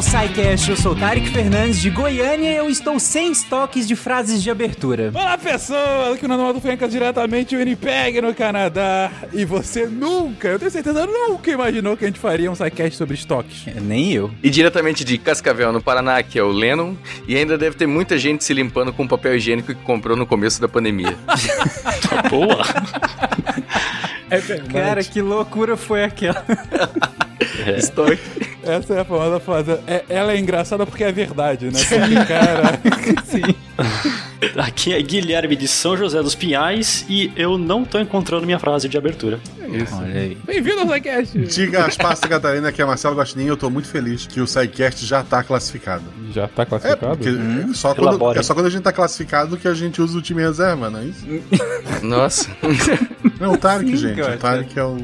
ao SciCast. Eu sou Tarek Fernandes de Goiânia e eu estou sem estoques de frases de abertura. Olá, pessoas! Aqui no Nando Fencas, diretamente o Winnipeg, no Canadá. E você nunca, eu tenho certeza, nunca imaginou que a gente faria um SciCast sobre estoques. É, nem eu. E diretamente de Cascavel, no Paraná, que é o Lennon. E ainda deve ter muita gente se limpando com papel higiênico que comprou no começo da pandemia. Boa! É verdade. Cara, que loucura foi aquela? É. Estoque. Essa é a famosa frase. É, ela é engraçada porque é verdade, né? Porque, cara. Sim. Aqui é Guilherme de São José dos Pinhais e eu não tô encontrando minha frase de abertura. Isso. Olha aí. Bem-vindo ao SciCast! Diga as Catarina, que é Marcelo Gostinho. Eu tô muito feliz que o SciCast já tá classificado. Já tá É, classificado? porque é, só quando, elabore. é só quando a gente tá classificado que a gente usa o time reserva, não é isso? Nossa, Não, o Tarek, Sim, gente. cara. O Tarek é o.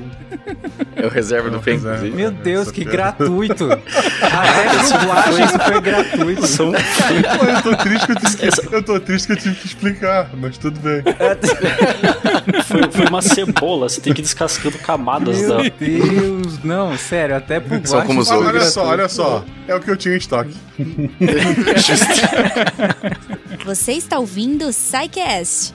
é o reserva do Fen, reserva. inclusive. Meu Deus, que gratuito. Até dublagem isso foi gratuito. São... Eu tô triste que eu tive que, eu tô triste que eu tive que explicar, mas tudo bem. foi, foi uma cebola, você tem que ir descascando camadas Meu da. Deus, não, sério, até por São baixo como os Olha só, olha só. É o que eu tinha em estoque. Você está ouvindo o SciCast,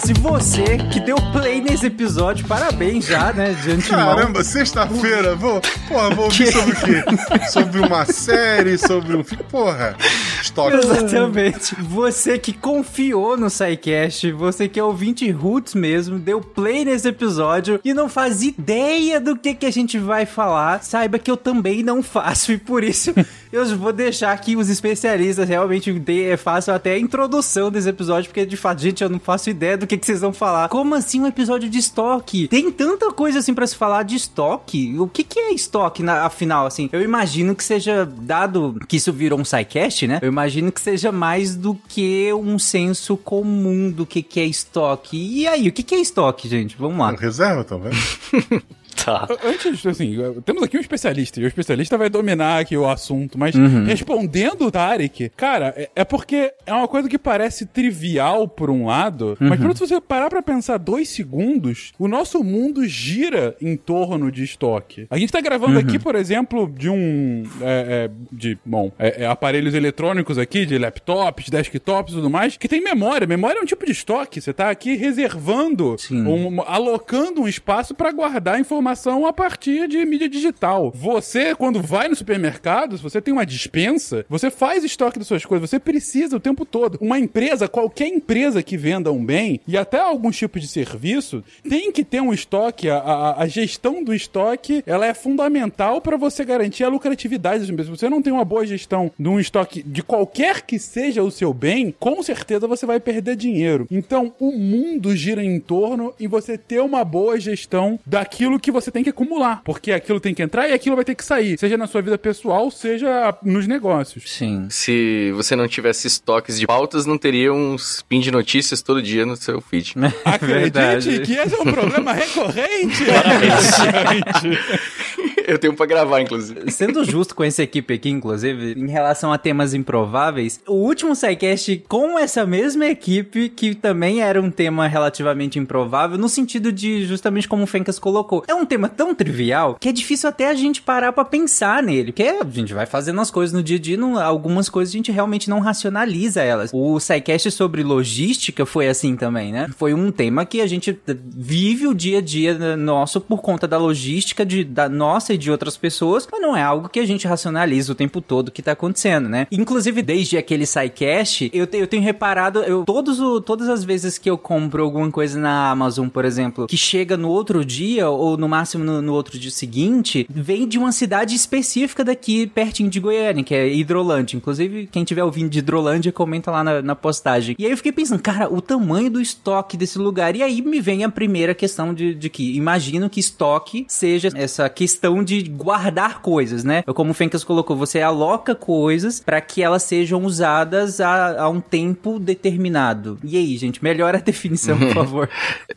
Se você que deu play nesse episódio, parabéns já, né? De antemão. Caramba, sexta-feira, vou. Porra, vou ouvir sobre o quê? Sobre uma série, sobre um. Porra, estoque. Exatamente. Você que confiou no SciCast, você que é ouvinte roots mesmo, deu play nesse episódio e não faz ideia do que, que a gente vai falar, saiba que eu também não faço e por isso eu vou deixar aqui os especialistas realmente façam até a introdução desse episódio, porque de fato, gente, eu não faço ideia do que, que vocês vão falar. Como assim um episódio de estoque? Tem tanta coisa assim pra se falar de estoque. O que, que é estoque, na, afinal, assim? Eu imagino que seja, dado que isso virou um SciCast, né? Eu imagino que seja mais do que um senso comum do que, que é estoque. E aí, o que, que é estoque, gente? Vamos lá. Reserva, tá vendo? Tá. Antes, assim, temos aqui um especialista, e o especialista vai dominar aqui o assunto, mas Uhum. respondendo o Tarek, cara, é, é porque é uma coisa que parece trivial por um lado, mas Uhum. quando você parar pra pensar dois segundos, o nosso mundo gira em torno de estoque. A gente tá gravando Uhum. aqui, por exemplo, de um. é, é, de, bom, é, é aparelhos eletrônicos aqui, de laptops, desktops e tudo mais, que tem memória. Memória é um tipo de estoque. Você tá aqui reservando, um, alocando um espaço pra guardar informação a partir de mídia digital. Você, quando vai no supermercado, se você tem uma dispensa, você faz estoque das suas coisas, você precisa o tempo todo. Uma empresa, qualquer empresa que venda um bem, e até alguns tipos de serviço, tem que ter um estoque. A, a- a gestão do estoque, ela é fundamental para você garantir a lucratividade das empresas. Se você não tem uma boa gestão de um estoque de qualquer que seja o seu bem, com certeza você vai perder dinheiro. Então, o mundo gira em torno e você ter uma boa gestão daquilo que você tem que acumular, porque aquilo tem que entrar e aquilo vai ter que sair, seja na sua vida pessoal, seja nos negócios. Sim. Se você não tivesse estoques de pautas, não teria um spin de notícias todo dia no seu feed. Acredite Verdade. que esse é um problema recorrente. Eu tenho pra gravar, inclusive. Sendo justo com essa equipe aqui, inclusive, em relação a temas improváveis, o último SciCast com essa mesma equipe, que também era um tema relativamente improvável, no sentido de, justamente como o Fencas colocou, é um tema tão trivial que é difícil até a gente parar pra pensar nele, porque a gente vai fazendo as coisas no dia a dia, não- algumas coisas a gente realmente não racionaliza elas. O SciCast sobre logística foi assim também, né? Foi um tema que a gente vive o dia a dia nosso por conta da logística de, da nossa e de outras pessoas, mas não é algo que a gente racionaliza o tempo todo que tá acontecendo, né? Inclusive, desde aquele SciCast, eu, te- eu tenho reparado, eu, todos o, todas as vezes que eu compro alguma coisa na Amazon, por exemplo, que chega no outro dia, ou no máximo no, no outro dia seguinte, vem de uma cidade específica daqui, pertinho de Goiânia, que é Hidrolândia. Inclusive, quem tiver ouvindo de Hidrolândia, comenta lá na, na postagem. E aí eu fiquei pensando, cara, o tamanho do estoque desse lugar. E aí me vem a primeira questão de, de que imagino que estoque seja essa questão questão de guardar coisas, né? Como o Fencas colocou, você aloca coisas para que elas sejam usadas a, a, um tempo determinado. E aí, gente, melhora a definição, por favor.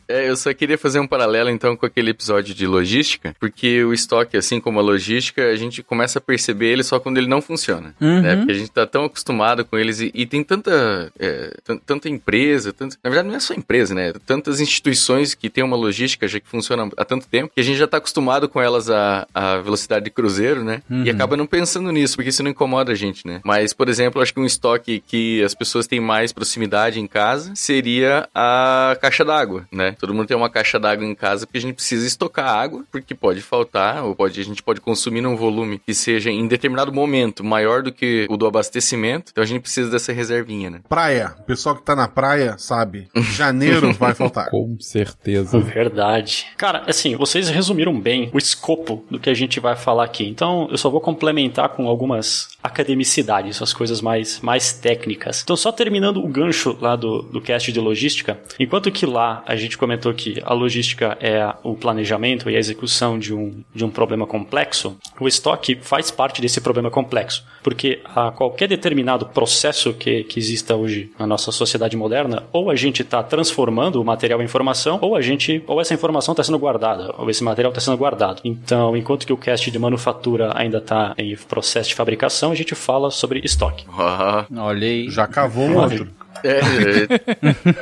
é, eu só queria fazer um paralelo então com aquele episódio de logística, porque o estoque, assim como a logística, a gente começa a perceber ele só quando ele não funciona, uhum. né? Porque a gente tá tão acostumado com eles e, e tem tanta, é, tanta empresa, tanto, na verdade não é só empresa, né? Tantas instituições que tem uma logística já que funciona há tanto tempo que a gente já tá acostumado com elas a, a velocidade de cruzeiro, né? Uhum. E acaba não pensando nisso, porque isso não incomoda a gente, né? Mas, por exemplo, acho que um estoque que as pessoas têm mais proximidade em casa seria a caixa d'água, né? Todo mundo tem uma caixa d'água em casa porque a gente precisa estocar água, porque pode faltar, ou pode, a gente pode consumir num volume que seja em determinado momento maior do que o do abastecimento. Então a gente precisa dessa reservinha, né? Praia. O pessoal que tá na praia sabe. Janeiro vai faltar. Com certeza. Verdade. Cara, assim, vocês resumiram bem o escopo do que a gente vai falar aqui. Então eu só vou complementar com algumas academicidades, as coisas mais, mais técnicas. Então, só terminando o gancho lá do, do cast de logística, enquanto que lá a gente comentou que a logística é o planejamento e a execução de um, de um problema complexo, o estoque faz parte desse problema complexo, porque a qualquer determinado processo que, que exista hoje na nossa sociedade moderna, ou a gente está transformando o material em informação, ou a gente, ou essa informação está sendo guardada, ou esse material está sendo guardado. Então, enquanto que o cast de manufatura ainda está em processo de fabricação, a gente fala sobre estoque. Ah, olha aí. Já cavou um outro. É,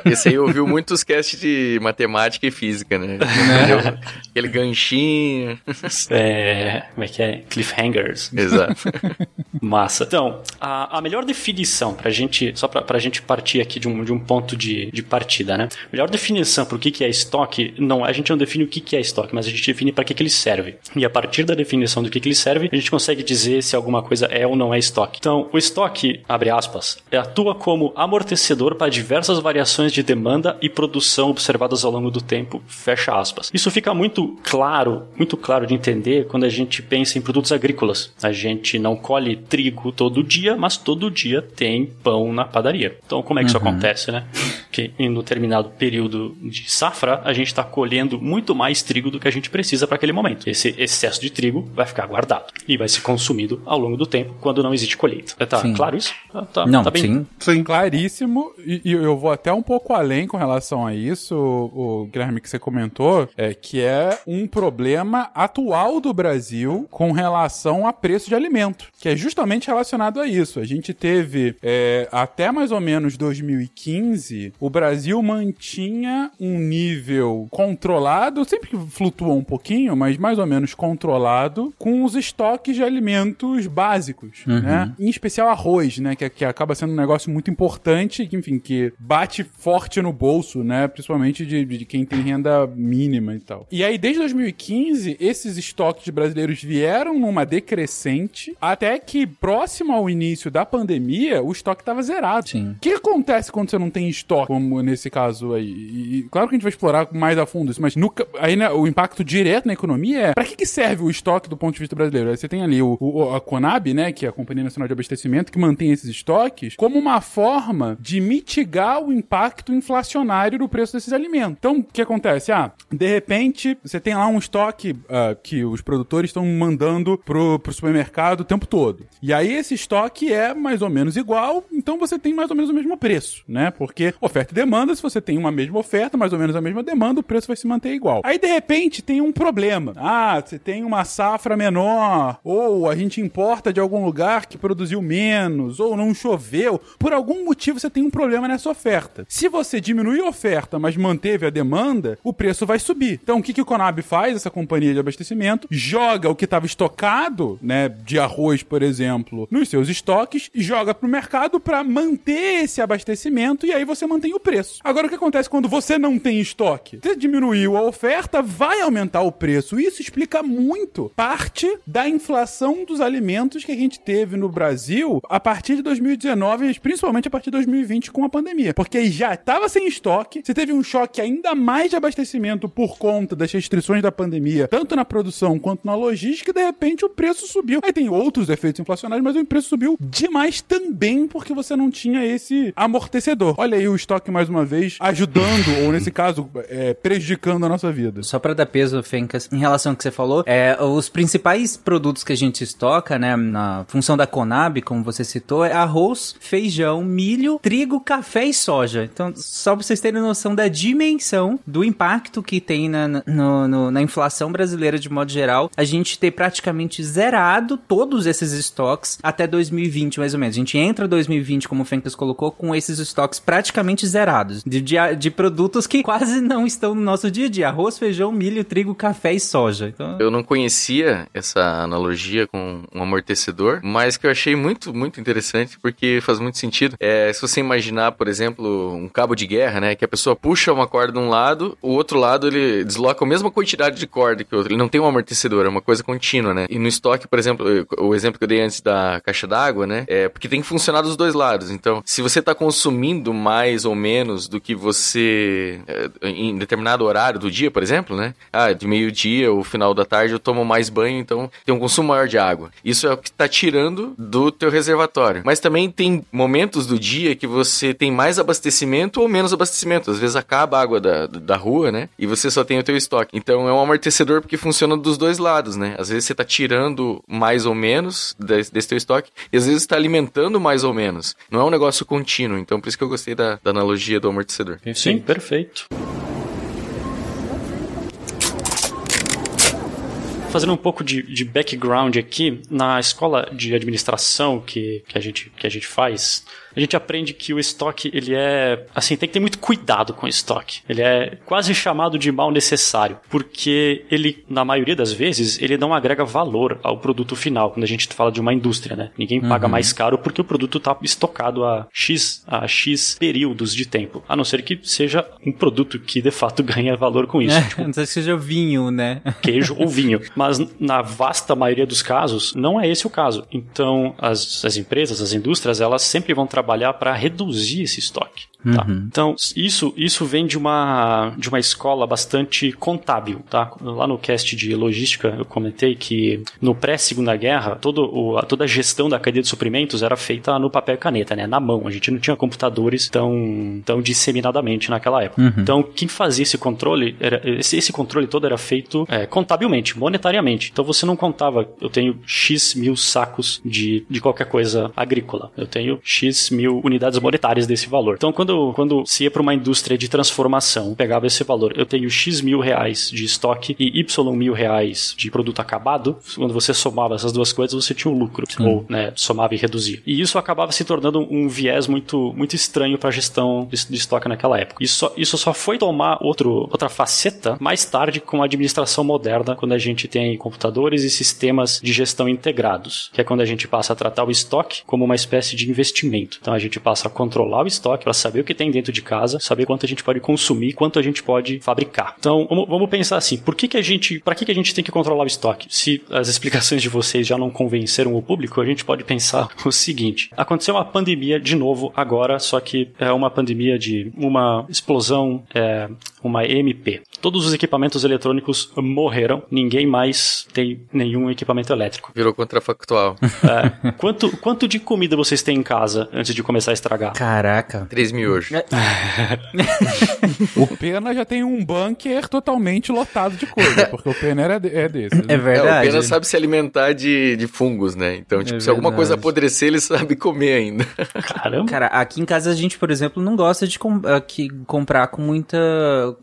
é, esse aí ouviu muitos casts de matemática e física, né? É. Aquele ganchinho. É, como é que é? Cliffhangers. Exato. Massa. Então, a, a melhor definição pra gente, só pra, pra gente partir aqui de um, de um ponto de, de partida, né? A melhor definição pro que, que é estoque, não, a gente não define o que, que é estoque, mas a gente define para que, que ele serve. E a partir da definição do que, que ele serve, a gente consegue dizer se alguma coisa é ou não é estoque. Então, o estoque, abre aspas, atua como amortecedor para diversas variações de demanda e produção observadas ao longo do tempo, fecha aspas. Isso fica muito claro, muito claro de entender quando a gente pensa em produtos agrícolas. A gente não colhe trigo todo dia, mas todo dia tem pão na padaria. Então, como é que uhum. isso acontece, né? Que em determinado período de safra, a gente está colhendo muito mais trigo do que a gente precisa para aquele momento. Esse excesso de trigo vai ficar guardado e vai ser consumido ao longo do tempo quando não existe colheita. Tá sim. claro isso? Tá, tá, não, tá bem... sim. Sim, claríssimo. E, e, eu vou até um pouco além com relação a isso, o, o Guilherme, que você comentou, é que é um problema atual do Brasil com relação a preço de alimento, que é justamente relacionado a isso. A gente teve é, até mais ou menos 2015, o Brasil mantinha um nível controlado, sempre que flutua um pouquinho, mas mais ou menos controlado, com os estoques de alimentos básicos, uhum. né? Em especial arroz, né? Que, que acaba sendo um negócio muito importante, que, enfim, que bate forte no bolso, né? Principalmente de, de quem tem renda mínima e tal. E aí, desde 2015, esses estoques brasileiros vieram numa decrescente, até que próximo ao início da pandemia, o estoque estava zerado. Sim. O que acontece quando você não tem estoque, como nesse caso aí? E, claro que a gente vai explorar mais a fundo isso, mas no, aí né, o impacto direto na economia é para que, que serve o estoque do ponto de vista brasileiro? Aí você tem ali o, o, a Conab, né, que é a Companhia Nacional de Abastecimento, que mantém esses estoques como uma forma de mitigar o impacto inflacionário do preço desses alimentos. Então, o que acontece? Ah, de repente, você tem lá um estoque uh, que os produtores estão mandando pro, pro supermercado o tempo todo. E aí esse estoque é mais ou menos igual, então você tem mais ou menos o mesmo preço, né? Porque oferta e demanda, se você tem uma mesma oferta, mais ou menos a mesma demanda, o preço vai se manter igual. Aí de repente tem um problema. Ah, você tem uma safra menor, ou a gente importa de algum lugar que produziu menos, ou não choveu. Por algum motivo você tem um problema nessa oferta. Se você diminuir a oferta, mas manteve a demanda, o preço vai subir. Então o que, que o Conab faz, essa companhia de abastecimento? Joga o que estava estocado, né, de arroz, por exemplo, nos seus estoques, joga para o mercado para manter esse abastecimento e aí você mantém o preço. Agora o que acontece quando você não tem estoque? Você diminuiu a oferta, vai aumentar o preço. Isso explica muito parte da inflação dos alimentos que a gente teve no Brasil a partir de 2019, principalmente a partir de 2020 com a pandemia. Porque já estava sem estoque, você teve um choque ainda mais de abastecimento por conta das restrições da pandemia, tanto na produção quanto na logística, e de repente o preço subiu. Aí tem outros efeitos inflacionários, mas o preço subiu demais também porque você não tinha esse amortecedor. Olha aí o estoque mais uma vez, ajudando, ou nesse caso, é, prejudicando a nossa vida. Só para dar peso, Fencas, em relação ao que você falou, é, os principais produtos que a gente estoca, né, na função da Conab, como você citou, é arroz, feijão, milho, trigo, café e soja. Então, só pra vocês terem noção da dimensão do impacto que tem na, no, na inflação brasileira de modo geral, a gente ter praticamente zerado todos esses estoques até 2020, mais ou menos. A gente entra 2020, como o Fencas colocou, com esses estoques praticamente zerados de, de, de produtos que quase não estão no nosso dia a dia: arroz, feijão, milho, trigo, café e soja. Então... Eu não conhecia essa analogia com um amortecedor, mas que eu achei muito, muito interessante porque faz muito sentido. É, se você imaginar, por exemplo, um cabo de guerra, né, que a pessoa puxa uma corda de um lado, o outro lado ele desloca a mesma quantidade de corda que o outro. Ele não tem um amortecedor, é uma coisa contínua, né? E no estoque, por exemplo, o exemplo que eu dei antes da caixa d'água, né, é porque tem que funcionar dos dois lados. Então, se você está consumindo mais ou menos do que você é, em determinado horário do dia, por exemplo, né? Ah, de meio-dia ou final da tarde eu tomo mais banho, então tem um consumo maior de água. Isso é o que está tirando do teu reservatório. Mas também tem momentos do dia que você tem mais abastecimento ou menos abastecimento. Às vezes acaba a água da, da rua, né? E você só tem o teu estoque. Então é um amortecedor porque funciona dos dois lados, né? Às vezes você está tirando mais ou menos desse, desse teu estoque e às vezes está alimentando mais ou menos. Não é um negócio contínuo. Então por isso que eu gostei da, da analogia do amortecedor. Sim, perfeito. fazendo um pouco de, de, background aqui, na escola de administração que, que, a, gente, que a gente faz, a gente aprende que o estoque, ele é, assim, tem que ter muito cuidado com o estoque. Ele é quase chamado de mal necessário, porque ele, na maioria das vezes, ele não agrega valor ao produto final, quando a gente fala de uma indústria, né? Ninguém paga uhum. mais caro porque o produto está estocado a X, a X períodos de tempo, a não ser que seja um produto que de fato ganha valor com isso. É, tipo, não sei se seja vinho, né? Queijo ou vinho. Mas na vasta maioria dos casos, não é esse o caso. Então, as, as empresas, as indústrias, elas sempre vão trabalhar para reduzir esse estoque. Tá? Uhum. Então, isso, isso vem de uma, de uma escola bastante contábil. Tá? Lá no cast de logística, eu comentei que no pré-segunda guerra, todo o, toda a gestão da cadeia de suprimentos era feita no papel e caneta, né? na mão. A gente não tinha computadores tão, tão disseminadamente naquela época. Uhum. Então, quem fazia esse controle, era, esse, esse controle todo era feito é, contabilmente, monetariamente. Então, você não contava, eu tenho X mil sacos de, de qualquer coisa agrícola. Eu tenho X mil unidades monetárias desse valor. Então, quando quando, quando se ia para uma indústria de transformação, pegava esse valor, eu tenho X mil reais de estoque e Y mil reais de produto acabado, quando você somava essas duas coisas, você tinha um lucro, Sim. ou né, somava e reduzia. E isso acabava se tornando um viés muito, muito estranho para a gestão de, de, estoque naquela época. Isso só, isso só foi tomar outro, outra faceta mais tarde com a administração moderna, quando a gente tem computadores e sistemas de gestão integrados, que é quando a gente passa a tratar o estoque como uma espécie de investimento. Então a gente passa a controlar o estoque para saber o que tem dentro de casa, saber quanto a gente pode consumir, quanto a gente pode fabricar. Então, vamos, pensar assim, por que que a gente, para que que a gente tem que controlar o estoque? Se as explicações de vocês já não convenceram o público, a gente pode pensar o seguinte: aconteceu uma pandemia de novo agora, só que é uma pandemia de uma explosão, é, uma MP. Todos os equipamentos eletrônicos morreram, ninguém mais tem nenhum equipamento elétrico. Virou contrafactual. É, quanto, quanto de comida vocês têm em casa antes de começar a estragar? Caraca. 3 mil hoje. É. o Pena já tem um bunker totalmente lotado de coisa, porque o Pena era, é desse. Né? É verdade. É, o Pena sabe se alimentar de, de fungos, né? Então, tipo, é se alguma coisa apodrecer, ele sabe comer ainda. Caramba. Cara, aqui em casa a gente, por exemplo, não gosta de com, aqui, comprar com muita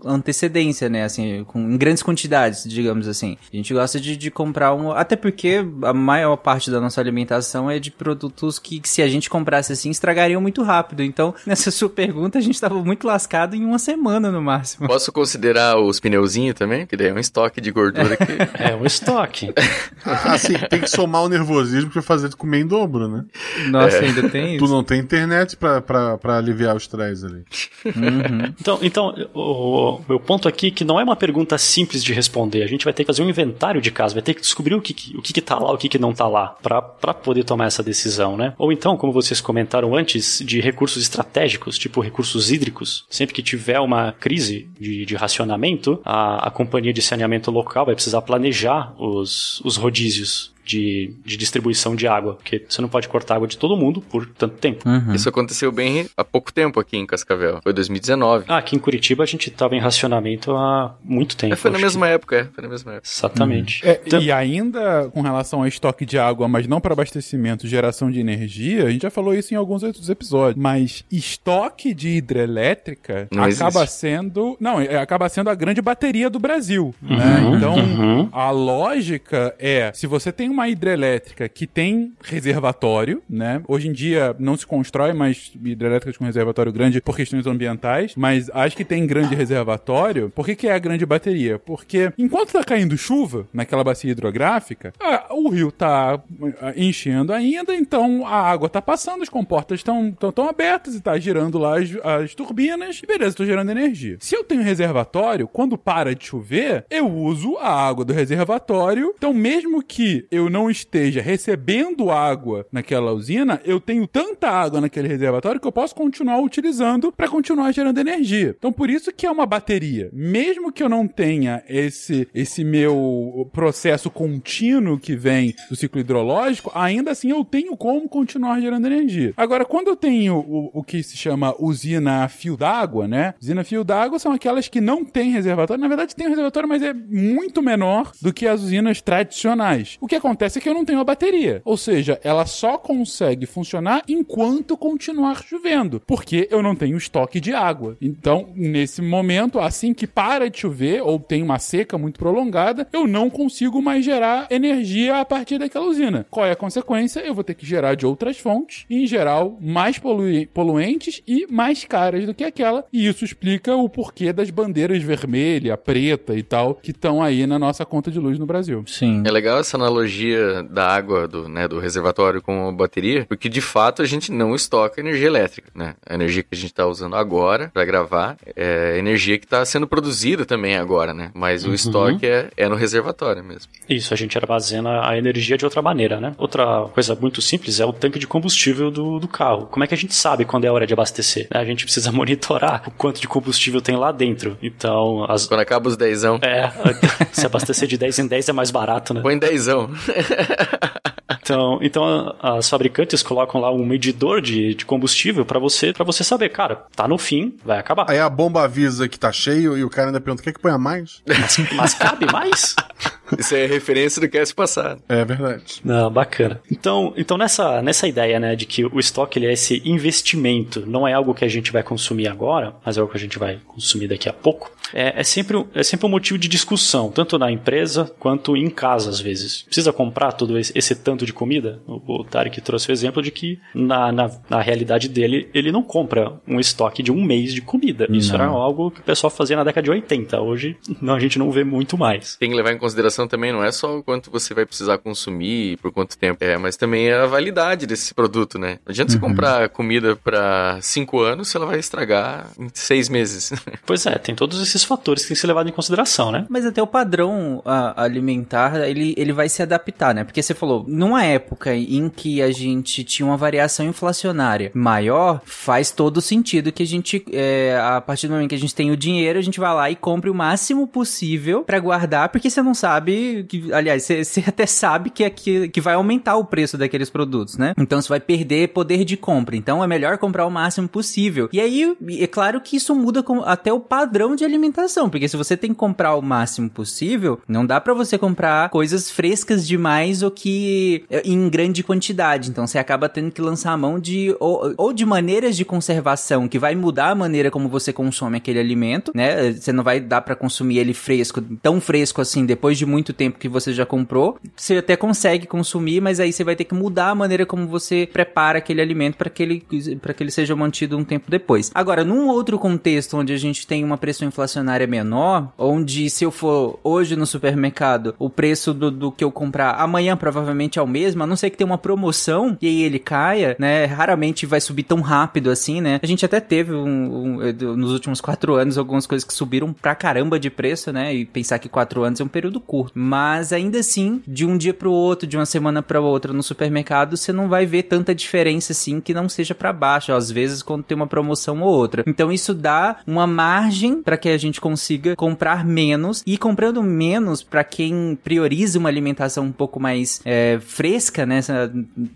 antecedência, né? Assim, com, em grandes quantidades, digamos assim. A gente gosta de, de comprar um. Até porque a maior parte da nossa alimentação é de produtos que, que se a gente comprasse assim, estragariam muito rápido. Então, nessa sua pergunta, a gente estava muito lascado em uma semana no máximo. Posso considerar os pneuzinhos também? Que daí é um estoque de gordura que. é um estoque. Ah, assim, tem que somar o nervosismo pra fazer tu comer em dobro, né? Nossa, é. ainda tem isso. Tu não tem internet pra, pra, pra aliviar o estresse ali. Uhum. Então, então o, o meu ponto aqui é que não é uma pergunta simples de responder. A gente vai ter que fazer um inventário de casos, vai ter que descobrir o que, o que, que tá lá, o que, que não tá lá, para poder tomar essa decisão, né? Ou então, como vocês comentaram antes, de recursos estratégicos, tipo recursos hídricos. Sempre que tiver uma crise de, de racionamento, a, a companhia de saneamento local vai precisar planejar os, os rodízios de, de distribuição de água, porque você não pode cortar água de todo mundo por tanto tempo. Uhum. Isso aconteceu bem há pouco tempo aqui em Cascavel. Foi 2019. Ah, aqui em Curitiba a gente estava em racionamento há muito tempo. É, foi na mesma época, é. Foi na mesma época. que- Exatamente. É, Então- E ainda com relação ao estoque de água, mas não para abastecimento, geração de energia, a gente já falou isso em alguns outros episódios. Mas estoque de hidrelétrica Não acaba existe. sendo. Não, é, acaba sendo a grande bateria do Brasil. né? Então, uhum. a lógica é: se você tem uma hidrelétrica que tem reservatório, né? Hoje em dia não se constrói mais hidrelétricas com reservatório grande por questões ambientais, mas as que tem grande reservatório, por que, que é a grande bateria? Porque enquanto tá caindo chuva naquela bacia hidrográfica, ah, o rio tá ah, enchendo ainda, então a água tá passando, as comportas estão tão, tão abertas e tá girando lá as, as turbinas, e beleza, tô gerando energia. Se eu tenho reservatório, quando para de chover, eu uso a água do reservatório. Então, mesmo que eu não esteja recebendo água naquela usina, eu tenho tanta água naquele reservatório que eu posso continuar utilizando para continuar gerando energia. Então, por isso que é uma bateria. Mesmo que eu não tenha esse esse meu processo contínuo que vem do ciclo hidrológico, ainda assim eu tenho como continuar gerando energia. Agora, quando eu tenho o, o que se chama usina a fio d'água, né? Usina a fio d'água são aquelas que não têm reservatório. Na verdade, tem um reservatório, mas é muito menor do que as usinas tradicionais. O que acontece é que eu não tenho a bateria. Ou seja, ela só consegue funcionar enquanto continuar chovendo, porque eu não tenho estoque de água. Então, nesse momento, assim que para de chover ou tem uma seca muito prolongada, eu não consigo mais gerar energia a partir daquela usina. Qual é a consequência? Eu vou ter que gerar de outras fontes, em geral, mais polui- poluentes e mais caras do que aquela. E isso explica o porquê das bandeiras vermelha, preta e tal, que estão aí na nossa conta de luz no Brasil. Sim. É legal essa analogia da água do, né, do reservatório com a bateria, porque de fato a gente não estoca energia elétrica, né? A energia que a gente está usando agora para gravar é energia que está sendo produzida também agora, né? Mas o estoque é, é no reservatório mesmo. Isso, a gente armazena a energia de outra maneira, né? Outra coisa muito simples é o tanque de combustível do, do carro. Como é que a gente sabe quando é hora de abastecer? né? A gente precisa monitorar o quanto de combustível tem lá dentro. Então, as, Quando acaba os dezão, é, se abastecer de 10 em 10 é mais barato, né? põe dezão. Então, então as fabricantes colocam lá um medidor de, de combustível pra você, para você saber, cara, tá no fim, vai acabar. Aí a bomba avisa que tá cheio e o cara ainda pergunta: quer que ponha mais? Mas, mas cabe mais? Isso é referência do cast passado. É verdade. Não, bacana. Então, então nessa, nessa ideia, né, de que o estoque ele é esse investimento, não é algo que a gente vai consumir agora, mas é algo que a gente vai consumir daqui a pouco. É, é sempre, um- é sempre um motivo de discussão, tanto na empresa quanto em casa, às vezes. Precisa comprar todo esse, esse tanto de comida? O, o Tarek trouxe o exemplo de que, na, na, na realidade dele, ele não compra um estoque de um mês de comida. Isso era algo que o pessoal fazia na década de 80. Hoje, não, a gente não vê muito mais. Tem que levar em consideração também, não é só o quanto você vai precisar consumir e por quanto tempo, é, mas também a validade desse produto, né? Não adianta você comprar comida para cinco anos se ela vai estragar em seis meses. Pois é, tem todos esses fatores que têm que ser levados em consideração, né? Mas até o padrão alimentar, ele, ele vai se adaptar, né? Porque você falou, numa época em que a gente tinha uma variação inflacionária maior, faz todo sentido que a gente, é, a partir do momento que a gente tem o dinheiro, a gente vai lá e compre o máximo possível pra guardar, porque você não sabe, que, aliás, você, até sabe que, é que, que vai aumentar o preço daqueles produtos, né? Então você vai perder poder de compra. Então é melhor comprar o máximo possível. E aí, é claro que isso muda com- até o padrão de alimentação, porque se você tem que comprar o máximo possível, não dá pra você comprar coisas frescas demais ou que é, em grande quantidade. Então você acaba tendo que lançar a mão de ou, ou de maneiras de conservação que vai mudar a maneira como você consome aquele alimento, né? Você não vai dar pra consumir ele fresco, tão fresco assim depois de muito tempo que você já comprou. Você até consegue consumir, mas aí você vai ter que mudar a maneira como você prepara aquele alimento para que ele para que ele seja mantido um tempo depois. Agora, num outro contexto onde a gente tem uma pressão inflacionária menor, onde se eu for hoje no supermercado, o preço do, do que eu comprar amanhã provavelmente é o mesmo, a não ser que tenha uma promoção e aí ele caia, né? Raramente vai subir tão rápido assim, né? A gente até teve um, um, nos últimos quatro anos algumas coisas que subiram pra caramba de preço, né? E pensar que quatro anos é um período curto curto. Mas ainda assim, de um dia pro outro, de uma semana para outra no supermercado, você não vai ver tanta diferença assim que não seja para baixo, às vezes quando tem uma promoção ou outra. Então isso dá uma margem para que a gente consiga comprar menos e comprando menos para quem prioriza uma alimentação um pouco mais é, fresca, né,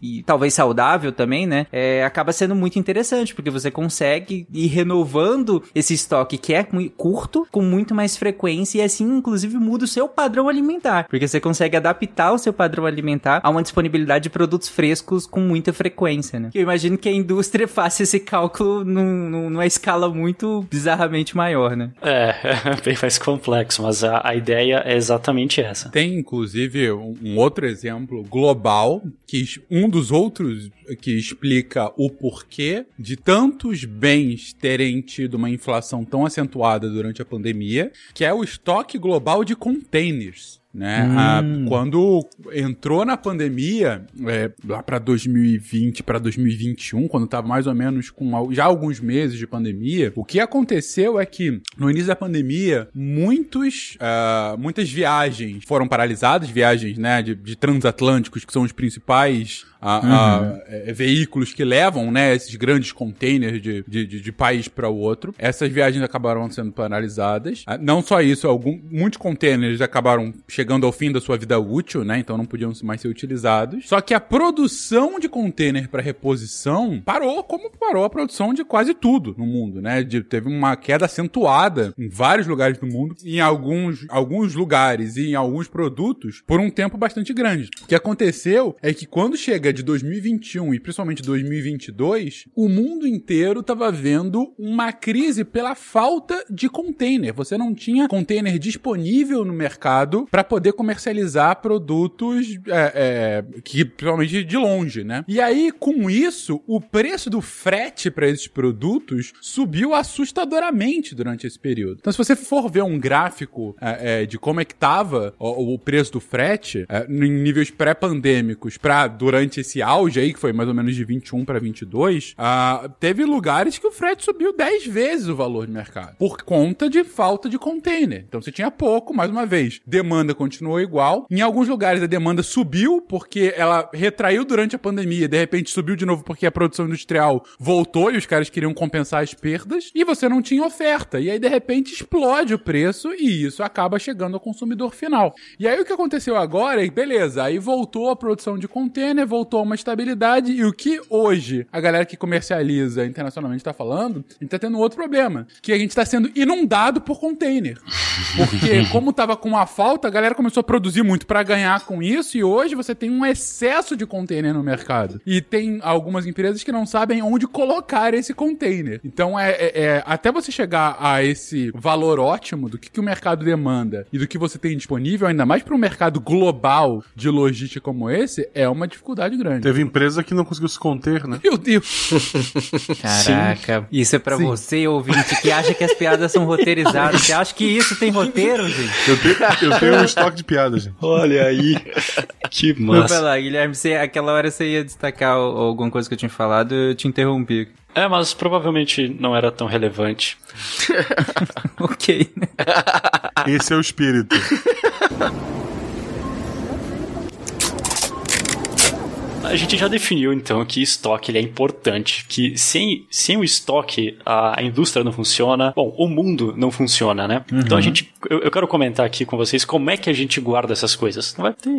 e talvez saudável também, né, é, acaba sendo muito interessante porque você consegue ir renovando esse estoque que é curto com muito mais frequência e assim inclusive muda o seu padrão alimentar, porque você consegue adaptar o seu padrão alimentar a uma disponibilidade de produtos frescos com muita frequência, né? Eu imagino que a indústria faça esse cálculo num, numa escala muito bizarramente maior, né? É, é bem mais complexo, mas a, a ideia é exatamente essa. Tem, inclusive, um, um outro exemplo global, que um dos outros que explica o porquê de tantos bens terem tido uma inflação tão acentuada durante a pandemia, que é o estoque global de containers. peace. Né? Hum. A, quando entrou na pandemia, é, lá para 2020, para 2021, quando estava mais ou menos com já alguns meses de pandemia, o que aconteceu é que no início da pandemia, muitos, uh, muitas viagens foram paralisadas, viagens né, de, de transatlânticos, que são os principais a, uhum. a, é, veículos que levam, né, esses grandes containers de, de, de, de país para o outro. Essas viagens acabaram sendo paralisadas. Ah, não só isso, algum, muitos containers acabaram chegando ao fim da sua vida útil, né, então não podiam mais ser utilizados. Só que a produção de container para reposição parou, como parou a produção de quase tudo no mundo, né? De, teve uma queda acentuada em vários lugares do mundo, em alguns, alguns lugares e em alguns produtos por um tempo bastante grande. O que aconteceu é que quando chega de 2021 e principalmente 2022, o mundo inteiro estava vendo uma crise pela falta de container. Você não tinha container disponível no mercado para poder comercializar produtos é, é, que principalmente de longe, né? E aí, com isso, o preço do frete para esses produtos subiu assustadoramente durante esse período. Então, se você for ver um gráfico é, é de como é que estava o, o, preço do frete é, em níveis pré-pandêmicos para durante esse auge aí, que foi mais ou menos de 21 para 22, uh, teve lugares que o frete subiu 10 vezes o valor de mercado, por conta de falta de container. Então você tinha pouco, mais uma vez, demanda continuou igual. Em alguns lugares a demanda subiu porque ela retraiu durante a pandemia, de repente subiu de novo porque a produção industrial voltou e os caras queriam compensar as perdas, e você não tinha oferta. E aí de repente explode o preço e isso acaba chegando ao consumidor final. E aí o que aconteceu agora é, beleza, aí voltou a produção de container, voltou a uma estabilidade e o que hoje a galera que comercializa internacionalmente está falando, a gente tá tendo outro problema, que a gente está sendo inundado por container. Porque como tava com uma falta, a galera começou a produzir muito para ganhar com isso e hoje você tem um excesso de container no mercado. E tem algumas empresas que não sabem onde colocar esse container. Então é, é, é até você chegar a esse valor ótimo do que, que o mercado demanda e do que você tem disponível, ainda mais para um mercado global de logística como esse, é uma dificuldade grande. Teve empresa que não conseguiu se conter, né? Meu Deus. Caraca, Sim. isso é pra Sim. você, ouvinte, que acha que as piadas são roteirizadas. Você acha que isso tem roteiro, gente? Eu tenho, eu tenho um estoque de piadas, gente. Olha aí. que massa. Vai lá, Guilherme, você, aquela hora você ia destacar alguma coisa que eu tinha falado, eu te interrompi. É, mas provavelmente não era tão relevante. ok, né? Esse é o espírito. A gente já definiu então que estoque ele é importante, que sem, sem o estoque a, a indústria não funciona, bom, o mundo não funciona, né? Uhum. Então a gente, eu, eu, quero comentar aqui com vocês como é que a gente guarda essas coisas.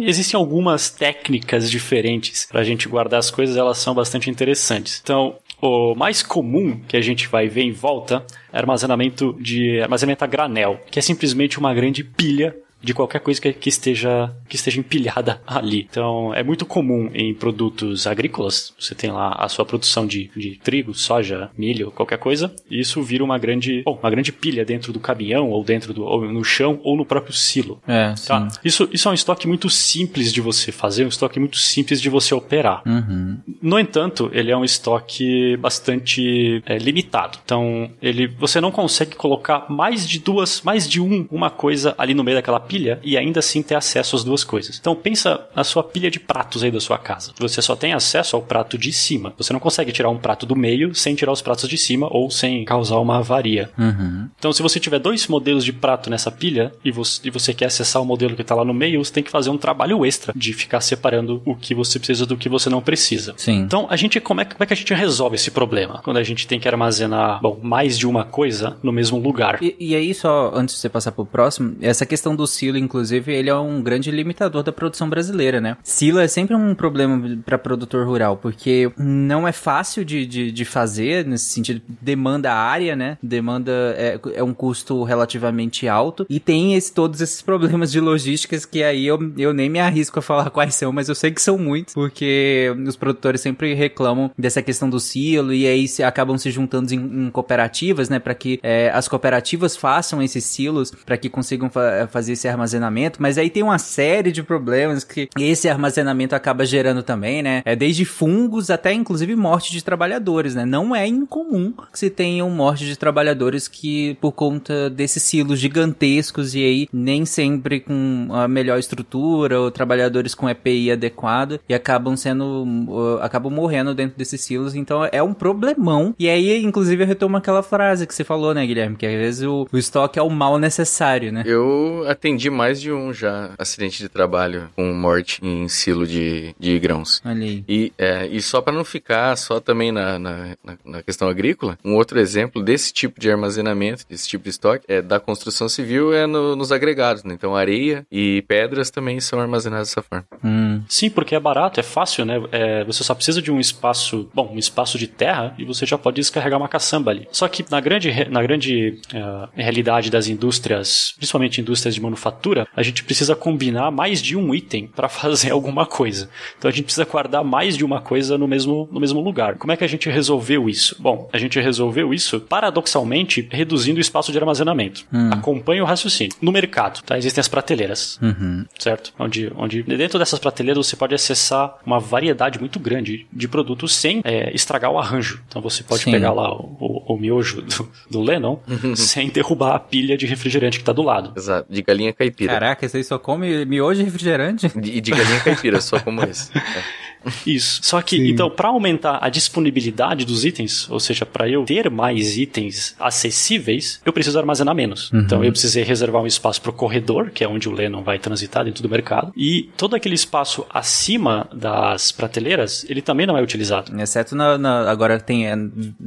Existem algumas técnicas diferentes para a gente guardar as coisas, elas são bastante interessantes. Então, o mais comum que a gente vai ver em volta é armazenamento de armazenamento a granel, que é simplesmente uma grande pilha de qualquer coisa que, que, esteja, que esteja empilhada ali. Então, é muito comum em produtos agrícolas, você tem lá a sua produção de, de trigo, soja, milho, qualquer coisa, e isso vira uma grande, bom, uma grande pilha dentro do caminhão, ou dentro do, ou no chão, ou no próprio silo. É, tá? Isso, isso é um estoque muito simples de você fazer, um estoque muito simples de você operar. Uhum. No entanto, ele é um estoque bastante é, limitado. Então, ele, você não consegue colocar mais de duas, mais de um, uma coisa ali no meio daquela pilha pilha e ainda assim ter acesso às duas coisas. Então pensa na sua pilha de pratos aí da sua casa. Você só tem acesso ao prato de cima. Você não consegue tirar um prato do meio sem tirar os pratos de cima ou sem causar uma avaria. Uhum. Então, se você tiver dois modelos de prato nessa pilha e você, e você quer acessar o modelo que está lá no meio, você tem que fazer um trabalho extra de ficar separando o que você precisa do que você não precisa. Sim. Então, a gente como é, como é que a gente resolve esse problema quando a gente tem que armazenar bom, mais de uma coisa no mesmo lugar? E, e aí, só antes de você passar pro próximo, essa questão do silo, inclusive, ele é um grande limitador da produção brasileira, né? Silo é sempre um problema para produtor rural, porque não é fácil de, de, de fazer, nesse sentido, demanda área, né? Demanda é, é um custo relativamente alto e tem esse, todos esses problemas de logísticas que aí eu, eu nem me arrisco a falar quais são, mas eu sei que são muitos, porque os produtores sempre reclamam dessa questão do silo e aí se, acabam se juntando em, em cooperativas, né? Para que é, as cooperativas façam esses silos, para que consigam fa fazer esse armazenamento, mas aí tem uma série de problemas que esse armazenamento acaba gerando também, né? É desde fungos até inclusive morte de trabalhadores, né? Não é incomum que se tenham morte de trabalhadores que por conta desses silos gigantescos e aí nem sempre com a melhor estrutura ou trabalhadores com EPI adequado e acabam sendo uh, acabam morrendo dentro desses silos, então é um problemão. E aí inclusive eu retomo aquela frase que você falou, né, Guilherme, que às vezes o, o estoque é o mal necessário, né? Eu atendi mais de um já acidente de trabalho com morte em silo de, de grãos. Aí. E, é, e só para não ficar só também na, na, na, questão agrícola, um outro exemplo desse tipo de armazenamento, desse tipo de estoque, é da construção civil é no, nos agregados, né? Então areia e pedras também são armazenadas dessa forma. Hum. Sim, porque é barato, é fácil, né? É, você só precisa de um espaço, bom, um espaço de terra e você já pode descarregar uma caçamba ali. Só que na grande, na grande uh, realidade das indústrias, principalmente indústrias de manufatura, a gente precisa combinar mais de um item para fazer alguma coisa. Então a gente precisa guardar mais de uma coisa no mesmo, no mesmo lugar. Como é que a gente resolveu isso? Bom, a gente resolveu isso, paradoxalmente, reduzindo o espaço de armazenamento. Hum. Acompanhe o raciocínio. No mercado, tá? Existem as prateleiras, Uhum. certo? Onde, onde dentro dessas prateleiras você pode acessar uma variedade muito grande de produtos sem é, estragar o arranjo. Então você pode Sim. pegar lá o, o, o miojo do, do Lennon sem derrubar a pilha de refrigerante que está do lado. Exato, de galinha caipira. Caraca, você só come miojo e refrigerante? E de galinha caipira, só como esse. É. Isso. Só que, Sim. então, para aumentar a disponibilidade dos itens, ou seja, para eu ter mais itens acessíveis, eu preciso armazenar menos. Então, eu precisei reservar um espaço para o corredor, que é onde o Lennon vai transitar dentro do mercado, e todo aquele espaço acima das prateleiras, ele também não é utilizado. Exceto na, na- agora tem é,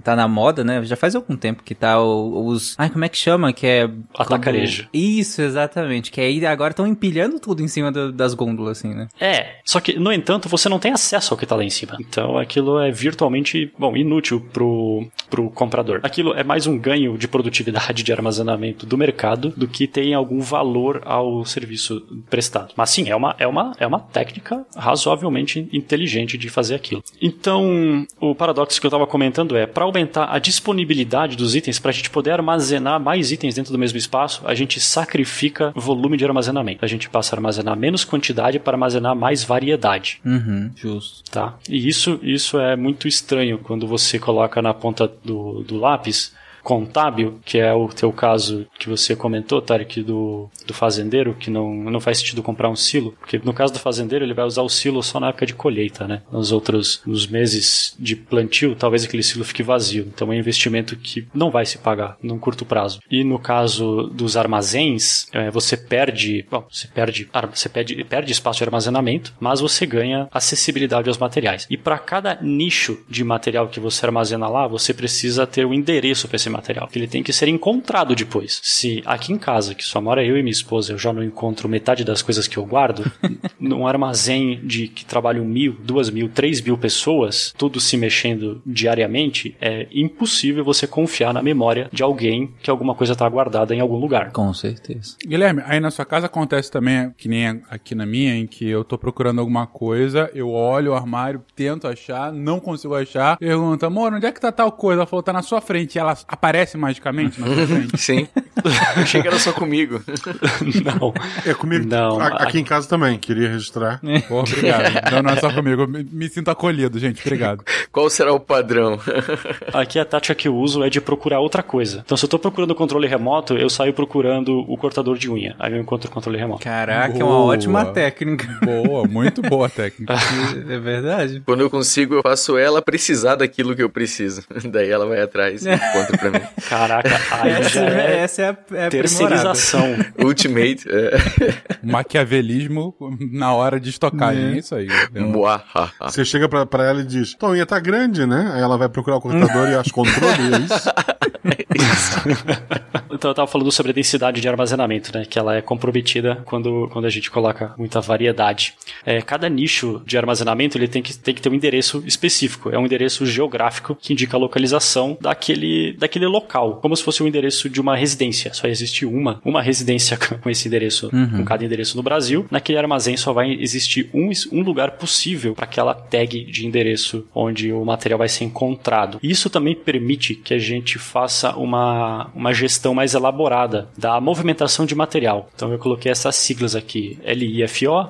tá na moda, né? Já faz algum tempo que tá o- os, ai como é que chama? Que é Atacarejo. quando- Isso, exatamente. Que aí agora estão empilhando tudo em cima do- das gôndolas assim, né? É, só que, no entanto, você não tem acesso ao que tá lá em cima. Então, aquilo é virtualmente, bom, inútil pro, pro comprador. Aquilo é mais um ganho de produtividade de armazenamento do mercado do que tem algum valor ao serviço prestado. Mas sim, é uma, é uma, é uma técnica razoavelmente inteligente de fazer aquilo. Então, o paradoxo que eu estava comentando é, para aumentar a disponibilidade dos itens, para a gente poder armazenar mais itens dentro do mesmo espaço, a gente sacrifica volume de armazenamento. A gente passa a armazenar menos quantidade para armazenar mais variedade. Uhum, justo. Tá? E isso, isso é muito estranho quando você coloca na ponta do, do lápis contábil, que é o teu caso que você comentou, Tarek, do, do fazendeiro, que não, não faz sentido comprar um silo, porque no caso do fazendeiro ele vai usar o silo só na época de colheita, né? Nos outros, nos meses de plantio, talvez aquele silo fique vazio. Então é um investimento que não vai se pagar num curto prazo. E no caso dos armazéns, eh, você perde, bom, você perde, você perde, perde espaço de armazenamento, mas você ganha acessibilidade aos materiais. E para cada nicho de material que você armazena lá, você precisa ter um endereço para esse material, que ele tem que ser encontrado depois. Se aqui em casa, que só mora eu e minha esposa, eu já não encontro metade das coisas que eu guardo, num armazém de que trabalham mil, duas mil, três mil pessoas, tudo se mexendo diariamente, é impossível você confiar na memória de alguém que alguma coisa está guardada em algum lugar. Com certeza. Guilherme, aí na sua casa acontece também, que nem aqui na minha, em que eu tô procurando alguma coisa, eu olho o armário, tento achar, não consigo achar, pergunto, amor, onde é que tá tal coisa? Ela falou, tá na sua frente. E ela aparece magicamente na sua frente? Sim. Eu achei que era só comigo. Não. É comigo. Não, A- a- aqui em casa também, queria registrar. Pô, obrigado. Não, não é só comigo. Eu me, me sinto acolhido, gente. Obrigado. Qual será o padrão? Aqui a tática que eu uso é de procurar outra coisa. Então, se eu tô procurando o controle remoto, eu saio procurando o cortador de unha. Aí eu encontro o controle remoto. Caraca, é uma Boa. ótima técnica. Boa, muito boa a técnica. é verdade. Quando eu consigo, eu faço ela precisar daquilo que eu preciso. Daí ela vai atrás e encontra pra mim. Caraca, aí Essa, já é essa é é terceirização. Ultimate. É. Maquiavelismo na hora de estocagem. É isso aí. Muahaha. Você chega pra, pra ela e diz, tua unha tá grande, né? Aí ela vai procurar o cortador e acha controle, é isso? Então eu tava falando sobre a densidade de armazenamento, né? Que ela é comprometida quando, quando a gente coloca muita variedade. É, cada nicho de armazenamento ele tem que, tem que ter um endereço específico. É um endereço geográfico que indica a localização daquele, daquele local. Como se fosse o endereço de uma residência. Só existe uma, uma residência com esse endereço, com cada endereço no Brasil. Naquele armazém só vai existir um, um lugar possível para aquela tag de endereço onde o material vai ser encontrado. Isso também permite que a gente faça uma, uma gestão mais elaborada da movimentação de material. Então eu coloquei essas siglas aqui: LIFO,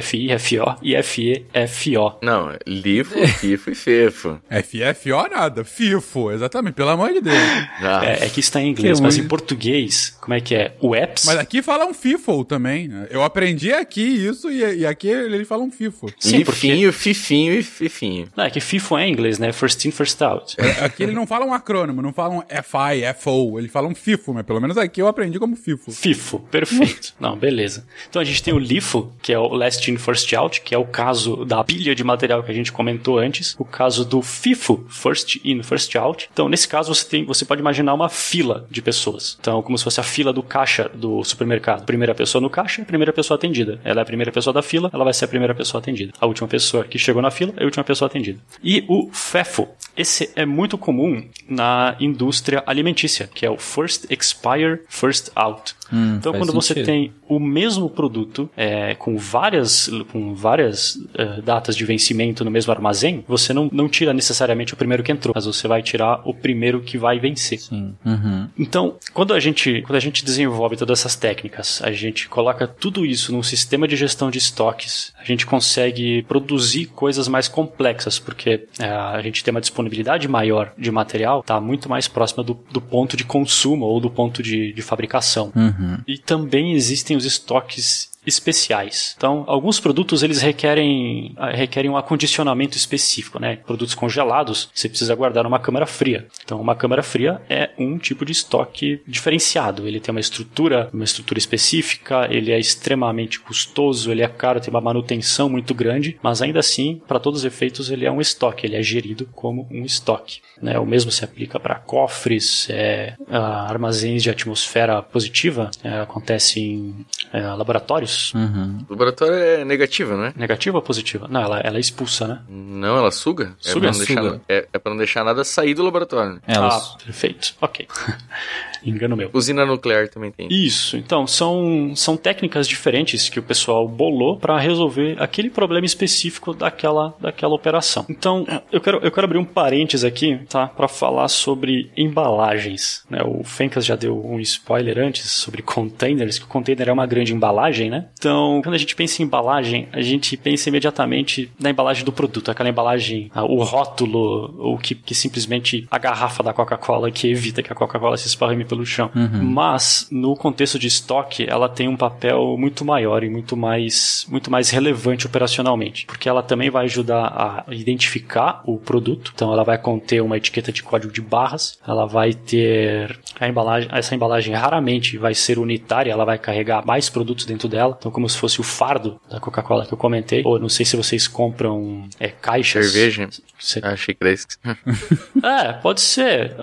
FIFO e FEFO. Não, Lifo, Fifo e Fefo. FFO nada. FIFO, exatamente, pelo amor de Deus. Ah, É, é que está em inglês, Que mas em português, como é que é? O apps? Mas aqui falam FIFO também. né? Eu aprendi aqui isso e, e aqui eles falam FIFO. Sim, porque. Lifinho, Fifinho e Fifinho. Não, é que FIFO é em inglês, né? First in, first out. Aqui eles não falam acrônimo, não falam FI, FO, eles falam FIFO, mas pelo menos aqui eu aprendi como FIFO. FIFO, perfeito. Não, beleza. Então a gente tem o LIFO, que é o Last In First Out, que é o caso da pilha de material que a gente comentou antes. O caso do FIFO, First In, First Out. Então, nesse caso, você tem, você pode imaginar uma fila de pessoas. Então, como se fosse a fila do caixa do supermercado. Primeira pessoa no caixa, primeira pessoa atendida. Ela é a primeira pessoa da fila, ela vai ser a primeira pessoa atendida. A última pessoa que chegou na fila é a última pessoa atendida. E o FEFO, esse é muito comum na indústria alimentícia, que é o First Expire, First Out. então, faz quando você sentido. tem o mesmo produto é, com várias, com várias é, datas de vencimento no mesmo armazém, você não, não tira necessariamente o primeiro que entrou, mas você vai tirar o primeiro que vai vencer. Uhum. Então, quando a gente, quando a gente desenvolve todas essas técnicas, a gente coloca tudo isso num sistema de gestão de estoques, a gente consegue produzir coisas mais complexas, porque é, a gente tem uma disponibilidade maior de material, está muito mais próxima do, do ponto de consumo ou do ponto de, de fabricação. Uhum. E também existem os estoques especiais. Então, alguns produtos eles requerem, ah, requerem um acondicionamento específico, né? Produtos congelados, você precisa guardar numa câmara fria. Então, uma câmara fria é um tipo de estoque diferenciado. Ele tem uma estrutura, uma estrutura específica, ele é extremamente custoso, ele é caro, tem uma manutenção muito grande, mas ainda assim, para todos os efeitos, ele é um estoque, ele é gerido como um estoque. Né? O mesmo se aplica para cofres, é, ah, armazéns de atmosfera positiva, é, acontece em é, laboratórios. Uhum. O laboratório é negativo, né? Negativa ou positiva? Não, ela, ela é expulsa, né? Não, ela suga. É Suga, pra não deixar, suga. é, é pra não deixar nada sair do laboratório. né? Elas. Ah, perfeito. Ok. Engano meu. Usina nuclear também tem. Isso, então são, são técnicas diferentes que o pessoal bolou para resolver aquele problema específico daquela, daquela operação. Então, eu quero, eu quero abrir um parênteses aqui, tá, para falar sobre embalagens. Né? O Fencas já deu um spoiler antes sobre containers, que o container é uma grande embalagem, né? Então, quando a gente pensa em embalagem, a gente pensa imediatamente na embalagem do produto, aquela embalagem, ah, o rótulo, ou que, que simplesmente a garrafa da Coca-Cola que evita que a Coca-Cola se esparrame pelo chão. Mas, no contexto de estoque, ela tem um papel muito maior e muito mais, muito mais relevante operacionalmente, porque ela também vai ajudar a identificar o produto, então ela vai conter uma etiqueta de código de barras, ela vai ter a embalagem, essa embalagem raramente vai ser unitária, ela vai carregar mais produtos dentro dela, então como se fosse o fardo da Coca-Cola que eu comentei, ou não sei se vocês compram é, caixas. Cerveja? Você- Ah, achei que era isso. é, pode ser.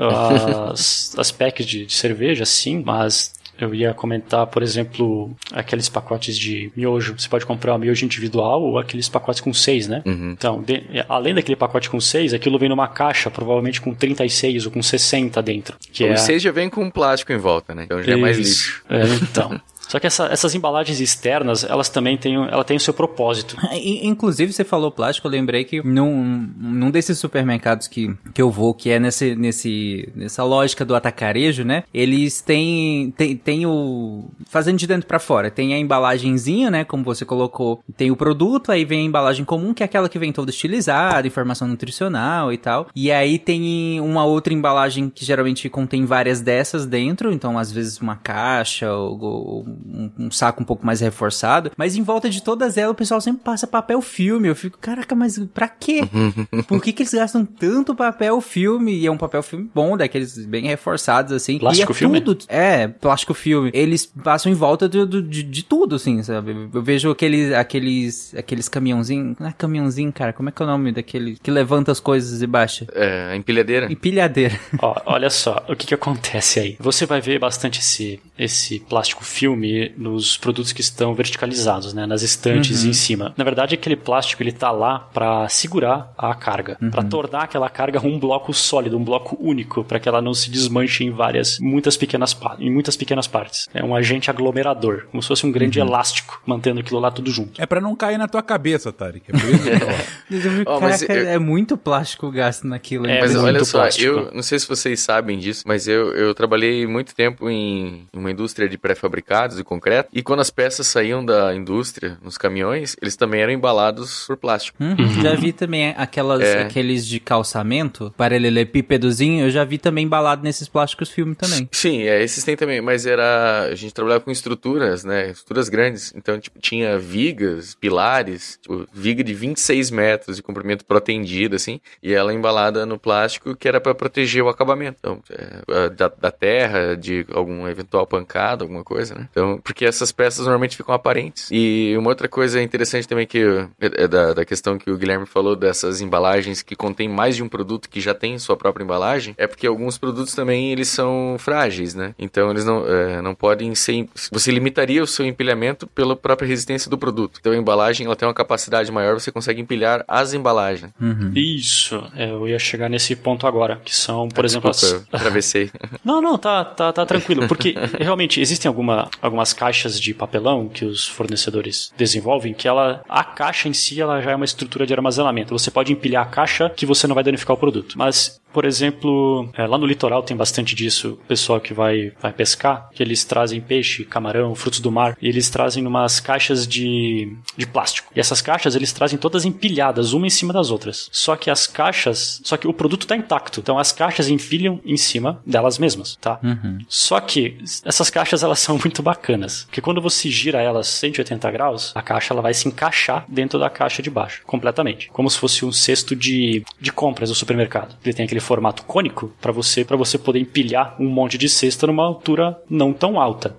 As, as packs de, de cerveja, sim, mas eu ia comentar, por exemplo, aqueles pacotes de miojo. Você pode comprar o miojo individual ou aqueles pacotes com seis, né? Uhum. Então, de- além daquele pacote com seis, aquilo vem numa caixa, provavelmente com 36 ou com 60 dentro. Que Os é... seis já vem com plástico em volta, né? Então já é mais Isso. lixo. É, então. Só que essa- essas embalagens externas, elas também têm, ela tem o seu propósito. Inclusive, você falou plástico, eu lembrei que num, num desses supermercados que, que eu vou, que é nesse, nesse, nessa lógica do atacarejo, né? Eles têm, tem, tem o... Fazendo de dentro pra fora. Tem a embalagenzinha, né? Como você colocou. Tem o produto, aí vem a embalagem comum, que é aquela que vem toda estilizada, informação nutricional e tal. E aí tem uma outra embalagem que geralmente contém várias dessas dentro. Então, às vezes, uma caixa ou, ou um, um saco um pouco mais reforçado. Mas em volta de todas elas, o pessoal sempre passa papel filme. Eu fico, caraca, mas pra quê? Por que, que eles gastam tanto papel filme? E é um papel filme bom, daqueles bem reforçados, assim. Plástico e é filme? Tudo, é, plástico filme. Eles passam em volta do, do- de, de tudo, assim, sabe? Eu vejo aqueles, aqueles, aqueles caminhãozinhos. Não é caminhãozinho, cara. Como é que é o nome daquele que levanta as coisas e baixa? É, empilhadeira. Empilhadeira. Ó, olha só, o que, que acontece aí? Você vai ver bastante esse, esse plástico filme nos produtos que estão verticalizados, né? Nas estantes em cima. Na verdade, aquele plástico ele tá lá para segurar a carga, pra tornar aquela carga um bloco sólido, um bloco único, para que ela não se desmanche em várias, muitas pequenas, em muitas pequenas partes. É um agente aglomerador, como se fosse um grande elástico, mantendo aquilo lá tudo junto. É pra não cair na tua cabeça, Tarek. É por isso que eu caraca, é muito plástico gasto naquilo. É, Mas muito olha só, plástico. eu não sei se vocês sabem disso, mas eu, eu trabalhei muito tempo em uma indústria de pré-fabricados de concreto, e quando as peças saíam da indústria nos caminhões, eles também eram embalados por plástico. Uhum. Já vi também aquelas, É. aqueles de calçamento, paralelepípedozinho, eu já vi também embalado nesses plásticos filme também. Sim, é, esses tem também, mas era. A gente trabalhava com estruturas, né? Estruturas grandes. Então, tipo, tinha vigas, pilares, tipo, viga de 26 metros de comprimento protendido, assim, e ela embalada no plástico que era para proteger o acabamento. Então, é, da, da terra, de algum eventual pancada, alguma coisa, né? Então, porque essas peças normalmente ficam aparentes. E uma outra coisa interessante também que é é da, da questão que o Guilherme falou dessas embalagens que contém mais de um produto que já tem sua própria embalagem, é porque alguns produtos também eles são frágeis, né? Então eles não, é, não podem ser. Você limitaria o seu empilhamento pela própria resistência do produto. Então a embalagem ela tem uma capacidade maior, você consegue empilhar as embalagens. Isso, é, eu ia chegar nesse ponto agora, que são, por exemplo, as, Desculpa, eu atravessei. Não, não, tá, tá, tá tranquilo. Porque realmente existem alguma, algumas caixas de papelão que os fornecedores desenvolvem que ela. A caixa em si ela já é uma estrutura de armazenamento. Você pode empilhar a caixa que você não vai danificar o produto. Mas, por exemplo, é, lá no litoral tem bastante disso, o pessoal que vai, vai pescar, que eles trazem peixe, camarão, frutos do mar, e eles trazem umas caixas de, de plástico. E essas caixas eles trazem todas empilhadas, uma em cima das outras. Só que as caixas. Só que o produto tá intacto. Então as caixas empilham em cima delas mesmas, tá? Só que essas caixas elas são muito bacanas. Porque quando você gira elas 180 graus, a caixa ela vai se encaixar dentro da caixa de baixo, completamente. Como se fosse um cesto de, de compras do supermercado. Ele tem aquele formato cônico para você para você poder empilhar um monte de cesta numa altura não tão alta.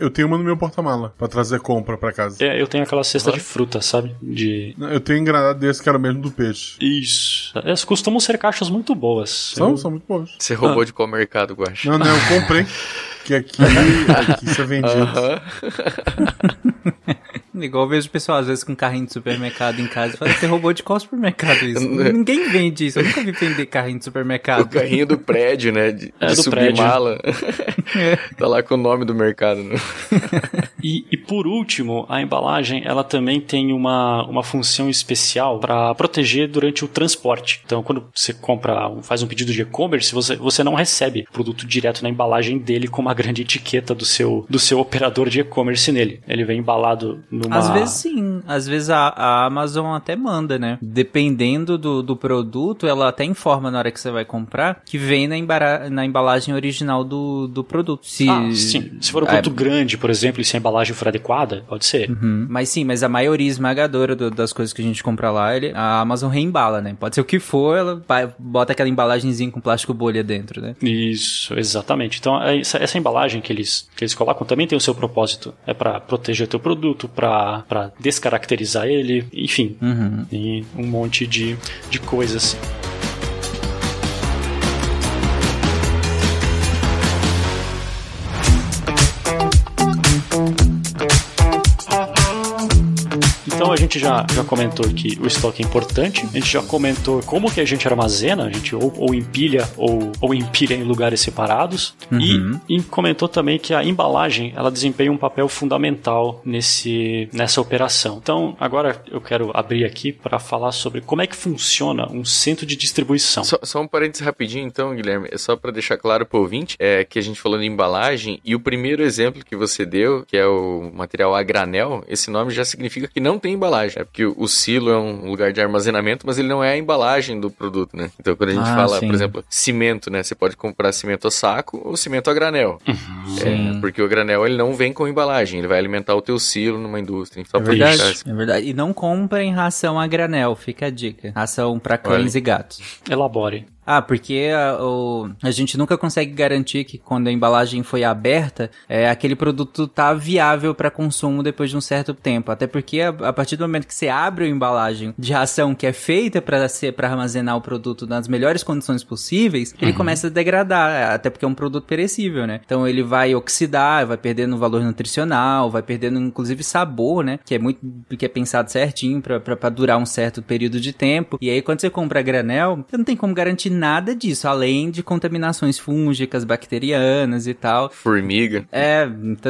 Eu tenho uma no meu porta-mala pra trazer compra pra casa. É, eu tenho aquela cesta de fruta, sabe? De Eu tenho um engranado desse que era mesmo do peixe. isso. Elas costumam ser caixas muito boas. São, Eu- são muito bons. Você roubou de qual mercado, Guacha? Não, não, eu comprei. Que aqui, aqui isso é vendido. Aham. Igual eu vejo o pessoal às vezes com carrinho de supermercado em casa e fala, você roubou de qual supermercado isso? Ninguém vende isso, eu nunca vi vender carrinho de O supermercado. carrinho do prédio, né? De, É, de do subir prédio. mala. tá lá com o nome do mercado. Né? E, e por último, a embalagem ela também tem uma, uma função especial para proteger durante o transporte. Então, quando você compra, faz um pedido de e-commerce, você, você não recebe o produto direto na embalagem dele com uma grande etiqueta do seu, do seu operador de e-commerce nele. Ele vem embalado numa. Às vezes sim, às vezes a, a Amazon até manda, né? Dependendo do, do produto, ela até informa na hora que você vai comprar que vem na, embara- na embalagem original do, do produto. Se, Ah, sim. Se for um É, produto grande, por exemplo, e se a embalagem for adequada, pode ser. Uhum. Mas sim, mas a maioria esmagadora do- das coisas que a gente compra lá, ele, a Amazon reembala, né? Pode ser o que for, ela bota aquela embalagenzinha com plástico bolha dentro, né? Isso, exatamente. Então, é essa, essa embalagem que eles, que eles colocam também tem o seu propósito. É para proteger o teu produto, para descaracterizar ele, enfim. Uhum. Tem um monte de, de coisas. Gente já, já comentou que o estoque é importante, a gente já comentou como que a gente armazena, a gente ou, ou empilha ou, ou empilha em lugares separados, Uhum. e, e comentou também que a embalagem ela desempenha um papel fundamental nesse, nessa operação. Então agora eu quero abrir aqui para falar sobre como é que funciona um centro de distribuição. Só, só um parênteses rapidinho, então, Guilherme. É só pra deixar claro pro ouvinte, é que a gente falou de embalagem e o primeiro exemplo que você deu, que é o material a granel, esse nome já significa que não tem embalagem. É porque o, silo é um lugar de armazenamento, mas ele não é a embalagem do produto, né? Então, quando a gente Ah, fala, sim. por exemplo, cimento, né? Você pode comprar cimento a saco ou cimento a granel. É, porque o granel ele não vem com embalagem, ele vai alimentar o teu silo numa indústria. Só É verdade, deixar- é verdade. E não comprem ração a granel, fica a dica. Ração pra cães Olha. e gatos. Elabore. Ah, porque a, o- a gente nunca consegue garantir que quando a embalagem foi aberta, é, aquele produto tá viável para consumo depois de um certo tempo. Até porque a, a partir do momento que você abre a embalagem de ração que é feita para ser para armazenar o produto nas melhores condições possíveis, ele começa a degradar, até porque é um produto perecível, né? Então ele vai oxidar, vai perdendo valor nutricional, vai perdendo inclusive sabor, né? Que é muito que é pensado certinho para durar um certo período de tempo. E aí quando você compra a granel, você não tem como garantir nada disso, além de contaminações fúngicas, bacterianas e tal. Formiga. É,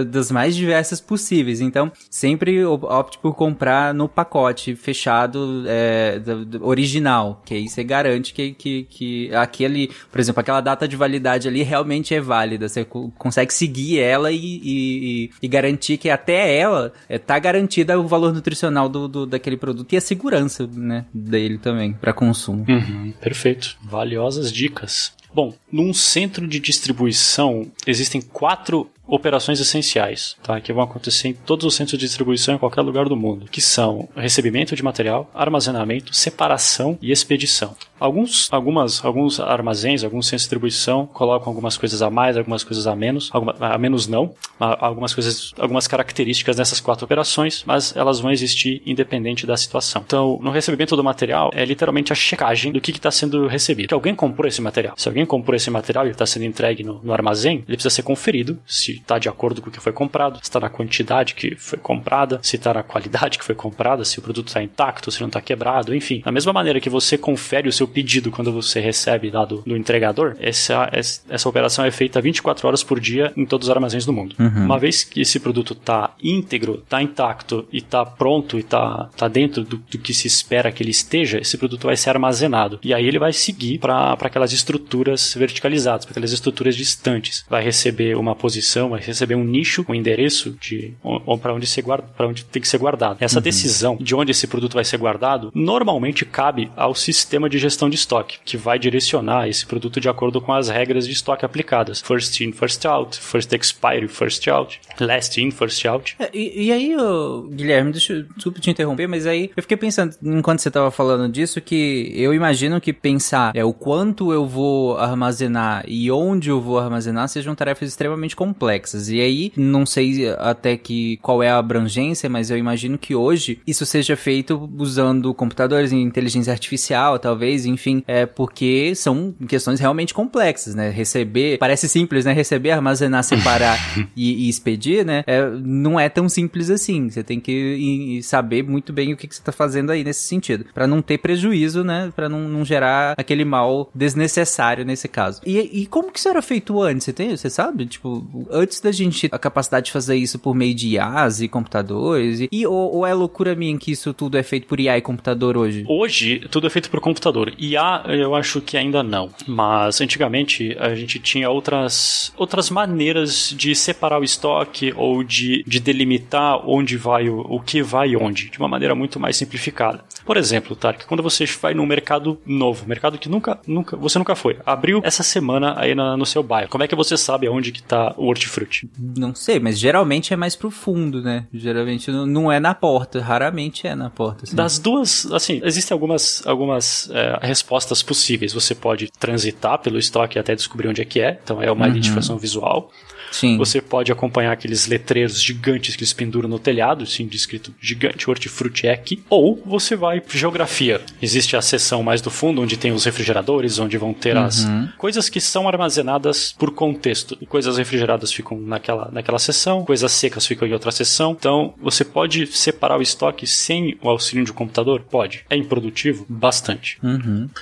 das mais diversas possíveis. Então, sempre op- opte por comprar no pacote fechado é, original, que aí você garante que, que, que aquele, por exemplo, aquela data de validade ali realmente é válida. Você co- consegue seguir ela e, e, e- garantir que até ela é, tá garantida o valor nutricional do, do- daquele produto e a segurança, né, dele também, para consumo. Uhum, perfeito. Valiosas dicas. Bom, num centro de distribuição existem quatro operações essenciais, tá? Que vão acontecer em todos os centros de distribuição em qualquer lugar do mundo, que são recebimento de material, armazenamento, separação e expedição. Alguns, algumas, alguns armazéns, alguns centros de distribuição colocam algumas coisas a mais, algumas coisas a menos, alguma, a menos não, algumas coisas, algumas características nessas quatro operações, mas elas vão existir independente da situação. Então, no recebimento do material é literalmente a checagem do que está sendo recebido. Se alguém comprou esse material, se alguém comprou esse material e está sendo entregue no, no armazém, ele precisa ser conferido se está de acordo com o que foi comprado, se está na quantidade que foi comprada, se está na qualidade que foi comprada, se o produto está intacto, se não está quebrado, enfim. Da mesma maneira que você confere o seu pedido quando você recebe lá do, do entregador, essa, essa, operação é feita 24 horas por dia em todos os armazéns do mundo. Uma vez que esse produto está íntegro, está intacto e está pronto e está tá dentro do, do que se espera que ele esteja, esse produto vai ser armazenado. E aí ele vai seguir para aquelas estruturas verticalizadas, para aquelas estruturas distantes. Vai receber uma posição, vai receber um nicho, um endereço de para onde, ser guarda, pra onde tem que ser guardado. Essa decisão de onde esse produto vai ser guardado normalmente cabe ao sistema de gestão de estoque, que vai direcionar esse produto de acordo com as regras de estoque aplicadas. First in, first out, first expiry, first out, last in, first out. É, e, e aí, ô, Guilherme, deixa eu desculpa te interromper, mas aí eu fiquei pensando, enquanto você tava falando disso, que eu imagino que pensar é, o quanto eu vou armazenar e onde eu vou armazenar sejam tarefas extremamente complexas. E aí, não sei até que qual é a abrangência, mas eu imagino que hoje isso seja feito usando computadores e inteligência artificial, talvez, enfim, é porque são questões realmente complexas, né? Receber, parece simples, né? Receber, armazenar, separar e, e expedir, né? É, não é tão simples assim. Você tem que saber muito bem o que, que você tá fazendo aí nesse sentido. Pra não ter prejuízo, né? Pra não, não gerar aquele mal desnecessário nesse caso. E, e como que isso era feito antes? Você tem, você sabe? Tipo, antes da gente ter a capacidade de fazer isso por meio de IAs e computadores, e, e ou, ou é loucura minha que isso tudo é feito por IA e computador hoje? Hoje, tudo é feito por computador. IA, eu acho que ainda não. Mas antigamente, a gente tinha outras, outras maneiras de separar o estoque ou de, de delimitar onde vai o, o que vai onde, de uma maneira muito mais simplificada. Por exemplo, Tarek, quando você vai num mercado novo, mercado que nunca, nunca, você nunca foi, abriu essa semana aí na- no seu bairro, como é que você sabe aonde que tá o hortifruti? Não sei, mas geralmente é mais pro fundo, né? Geralmente não- é na porta, raramente é na porta. assim. Das duas, assim, existem algumas, algumas é, respostas possíveis. Você pode transitar pelo estoque até descobrir onde é que é, então é uma identificação visual. Sim. Você pode acompanhar aqueles letreiros gigantes que eles penduram no telhado, assim, descrito gigante, hortifruti é aqui. Ou você vai para geografia. Existe a seção mais do fundo, onde tem os refrigeradores, onde vão ter as coisas que são armazenadas por contexto. E coisas refrigeradas ficam naquela, naquela seção, coisas secas ficam em outra seção. Então, você pode separar o estoque sem o auxílio de um computador? Pode. É improdutivo? Bastante.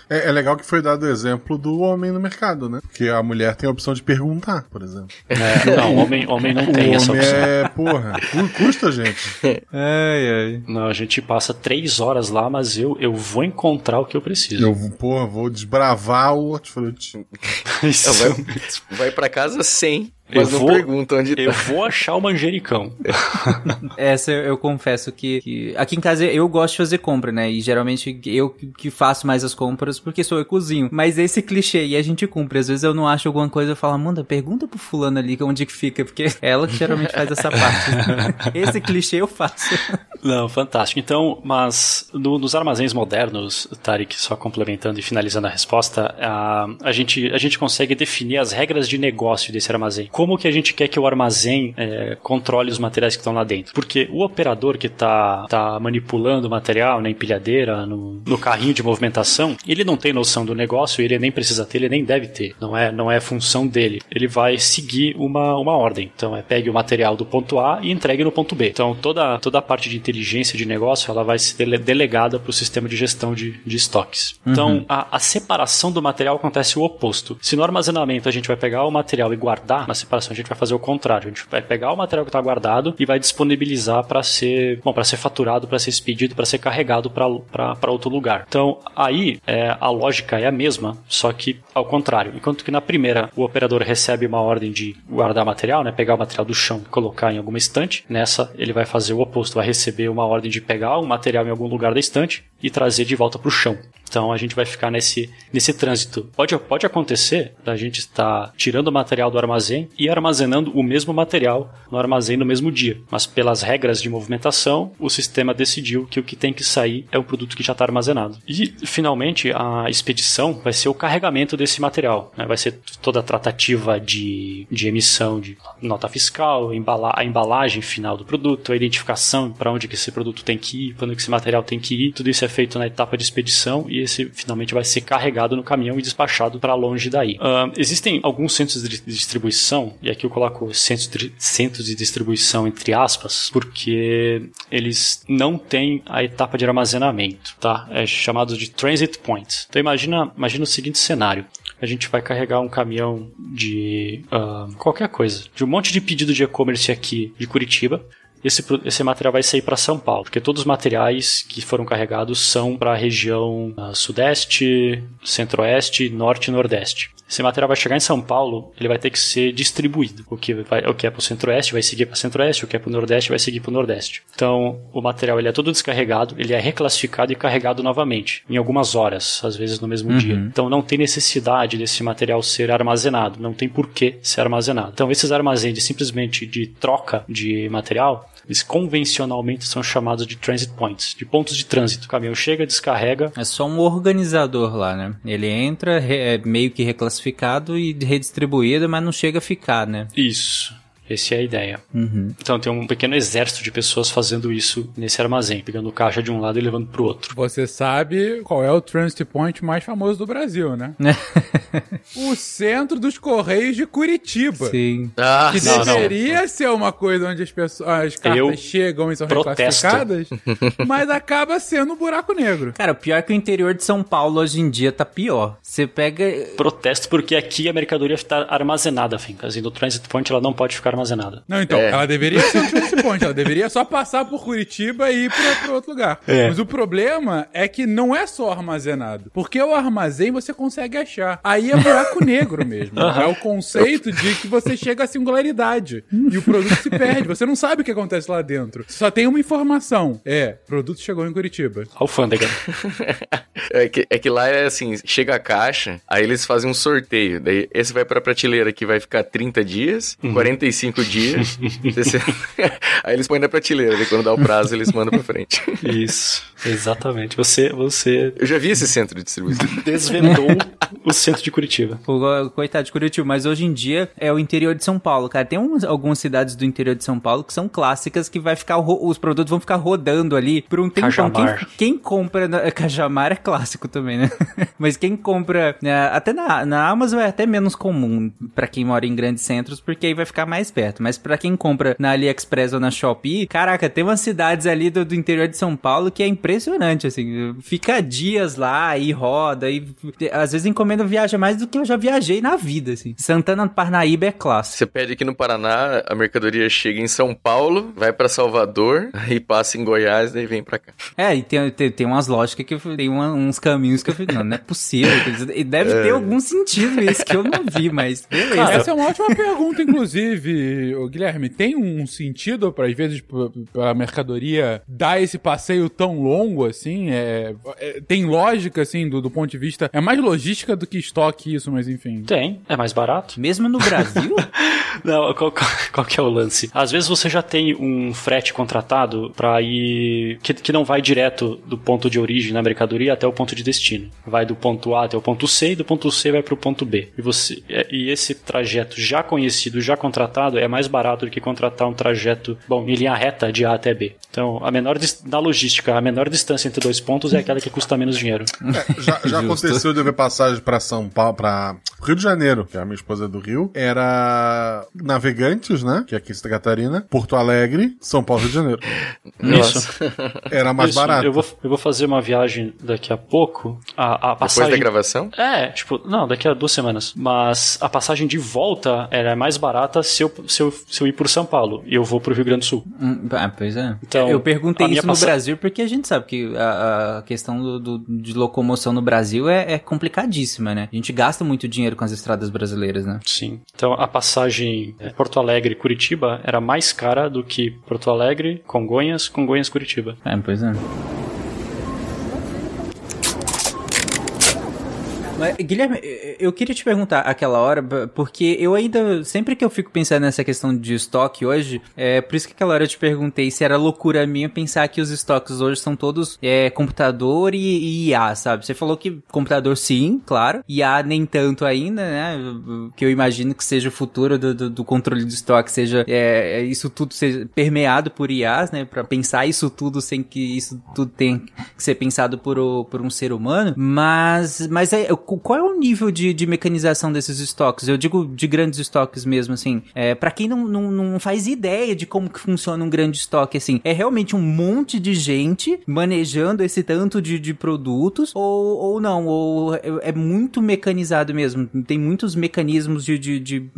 É, é legal que foi dado o exemplo do homem no mercado, né? Porque a mulher tem a opção de perguntar, por exemplo. É, não, homem, homem não O tem essa homem opção. é, porra, cu- custa, gente. Ai, ai. Não, a gente passa três horas lá, mas eu, eu vou encontrar o que eu preciso. Eu, porra, vou desbravar o hortifruti. Isso. Vai, vai pra casa sem, mas Eu não vou- pergunta onde Eu tá. vou achar o manjericão. Essa eu, eu confesso que, que- Aqui em casa eu gosto de fazer compra, né? E geralmente eu que- faço mais as compras porque sou eu que cozinho. Mas esse clichê e a gente cumpre. Às vezes eu não acho alguma coisa eu falo, Amanda, pergunta pro fulano ali onde que fica, porque é ela que geralmente faz essa parte. esse clichê eu faço. Não, fantástico. Então, mas no- nos armazéns modernos, Tarek, só complementando e finalizando a resposta, a, a, gente, a gente consegue definir as regras de negócio desse armazém. Como que a gente quer que o armazém é, controle os materiais que estão lá dentro? Porque o operador que está tá manipulando o material na empilhadeira, no, no carrinho de movimentação, ele não tem noção do negócio, ele nem precisa ter, ele nem deve ter. Não é, não é função dele. Ele vai seguir uma, uma ordem. Então, é pegue o material do ponto A e entregue no ponto B. Então, toda, toda a parte de inteligência de negócio, ela vai ser dele- delegada para o sistema de gestão de, de estoques. Então, a, a separação do material acontece o oposto. Se no armazenamento a gente vai pegar o material e guardar, na separação a gente vai fazer o contrário. A gente vai pegar o material que está guardado e vai disponibilizar para ser, bom, para ser faturado, para ser expedido, para ser carregado para outro lugar. Então, aí é, a lógica é a mesma, só que ao contrário. Enquanto que na primeira o operador recebe uma ordem de guardar material, né, pegar o material do chão e colocar em alguma estante, nessa ele vai fazer o oposto, vai receber uma ordem de pegar o material em algum lugar da estante e trazer de volta para o chão. Então a gente vai ficar nesse, nesse trânsito. Pode, pode acontecer da gente estar tirando o material do armazém e armazenando o mesmo material no armazém no mesmo dia. Mas pelas regras de movimentação, o sistema decidiu que o que tem que sair é o produto que já está armazenado. E finalmente a expedição vai ser o carregamento desse material. né? Vai ser toda a tratativa de, de emissão de nota fiscal, embala, a embalagem final do produto, a identificação para onde que esse produto tem que ir, para onde que esse material tem que ir. Tudo isso é feito na etapa de expedição e esse finalmente vai ser carregado no caminhão e despachado para longe daí. Ah, existem alguns centros de distribuição, e aqui eu coloco centros de, distribuição entre aspas, porque eles não têm a etapa de armazenamento, tá? É chamado de transit points. Então imagina, imagina o seguinte cenário a gente vai carregar um caminhão de ah, qualquer coisa, de um monte de pedido de e-commerce aqui de Curitiba. Esse, esse material vai sair para São Paulo, porque todos os materiais que foram carregados são para a região ah, Sudeste, Centro-Oeste, Norte e Nordeste. Esse material vai chegar em São Paulo, ele vai ter que ser distribuído. O que, vai, o que é para o Centro-Oeste vai seguir para Centro-Oeste, o que é para o Nordeste vai seguir para o Nordeste. Então, o material ele é todo descarregado, ele é reclassificado e carregado novamente, em algumas horas, às vezes no mesmo dia. Então, não tem necessidade desse material ser armazenado, não tem por que ser armazenado. Então, esses armazéns simplesmente de troca de material, eles convencionalmente são chamados de transit points, de pontos de trânsito. O caminhão chega, descarrega, É só um organizador lá, né? Ele entra, é meio que reclassificado e redistribuído, mas não chega a ficar, né? Isso. Essa é a ideia. Uhum. Então tem um pequeno exército de pessoas fazendo isso nesse armazém, pegando caixa de um lado e levando pro outro. Você sabe qual é o transit point mais famoso do Brasil, né? o centro dos Correios de Curitiba. Sim. Ah, Que Não, não. deveria ser uma coisa onde as, pessoas, as cartas Eu chegam e são protesto. reclassificadas, mas acaba sendo um buraco negro. Cara, o pior é que o interior de São Paulo hoje em dia tá pior. Você pega. Protesto porque aqui a mercadoria está armazenada, Fincas, e no Transit Point ela não pode ficar armazenada. Não, então, É. ela deveria ser um transit point, ela deveria só passar por Curitiba e ir pra, pra outro lugar. É. Mas o problema é que não é só armazenado. Porque o armazém você consegue achar. Aí é buraco negro mesmo. É o conceito de que você chega à singularidade. E o produto se perde. Você não sabe o que acontece lá dentro. Só tem uma informação. É, produto chegou em Curitiba. Alfândega. É que, é que lá é assim, chega a caixa, aí eles fazem um sorteio. Daí esse vai pra prateleira que vai ficar 30 dias, 45 cinco dias. Você- Aí eles põem na prateleira, daí quando dá o prazo eles mandam pra frente. Isso, exatamente. Você, você Eu já vi esse centro de distribuição. desvendou o centro de Curitiba. Coitado de Curitiba, mas hoje em dia é o interior de São Paulo, cara. Tem uns- algumas cidades do interior de São Paulo que são clássicas que vai ficar os produtos vão ficar rodando ali por um tempão. Quem, Cajamar. quem compra na, Cajamar é clássico também, né? mas quem compra né, até na, na Amazon é até menos comum pra quem mora em grandes centros, porque aí vai ficar mais perto. Mas pra quem compra na AliExpress ou na Shopee, caraca, tem umas cidades ali do, do interior de São Paulo que é impressionante, assim. Fica dias lá e roda e às vezes encomenda viaja mais do que eu já viajei na vida, assim. Santana do Parnaíba é clássico. Você pede aqui no Paraná, a mercadoria chega em São Paulo, vai pra Salvador, aí passa em Goiás, daí vem pra cá. É, e tem, tem, tem umas lógicas que eu, tem uma- uns caminhos que eu falei, não, não é possível. E deve ter algum sentido isso que eu não vi, mas beleza. Cara, Essa é uma ótima pergunta, inclusive, ô, Guilherme. Tem um sentido para às vezes para a mercadoria dar esse passeio tão longo assim? É, é- tem lógica assim do, do ponto de vista é mais logística do que estoque isso, mas enfim. Tem, é mais barato. Mesmo no Brasil? Não, qual, qual- qual que é o lance? Às vezes você já tem um frete contratado para ir. Que, que não vai direto do ponto de origem na mercadoria até o ponto de destino. Vai do ponto A até o ponto C e do ponto C vai para o ponto B. E, você, é- e esse trajeto já conhecido, já contratado, é mais barato do que contratar um trajeto, bom, em linha reta de A até B. Então, a menor na logística, a menor distância entre dois pontos é aquela que custa menos dinheiro. É, já já aconteceu de eu ver passagem pra São Paulo, pra Rio de Janeiro, que é a minha esposa é do Rio. Era Navegantes, né? Que é aqui em Santa Catarina. Porto Alegre, São Paulo, Rio de Janeiro. Isso. Era mais Isso, barato. Eu vou, eu vou fazer uma viagem daqui a pouco. A, a Depois passagem. da gravação? É, tipo, não, daqui a duas semanas. Mas a passagem de volta era mais barata se eu, se eu, se eu ir por São Paulo e eu vou pro Rio Grande do Sul. Hum, ah, pois é. Então, eu perguntei isso no passa- Brasil porque a gente sabe que a, a questão do, do- de locomoção no Brasil é, é complicadíssima, né? A gente gasta muito dinheiro com as estradas brasileiras, né? Sim. Então a passagem é, Porto Alegre Curitiba era mais cara do que Porto Alegre, Congonhas, Congonhas Curitiba. É, pois é. Mas, Guilherme, eh, eu queria te perguntar aquela hora, porque eu ainda, sempre que eu fico pensando nessa questão de estoque hoje, é por isso que aquela hora eu te perguntei se era loucura minha pensar que os estoques hoje são todos é, computador e, e IA, sabe? Você falou que computador sim, claro, IA nem tanto ainda, né? Que eu imagino que seja o futuro do, do- do controle de estoque, seja é, é, isso tudo seja permeado por IAs, né? Pra pensar isso tudo sem que isso tudo tenha que ser pensado por, o- por um ser humano. Mas, mas é, qual é o nível de, de mecanização desses estoques? Eu digo de grandes estoques mesmo, assim. É, para quem não, não, não faz ideia de como que funciona um grande estoque, assim, é realmente um monte de gente manejando esse tanto de, de produtos ou, ou não? Ou é, é muito mecanizado mesmo? Tem muitos mecanismos de, de, de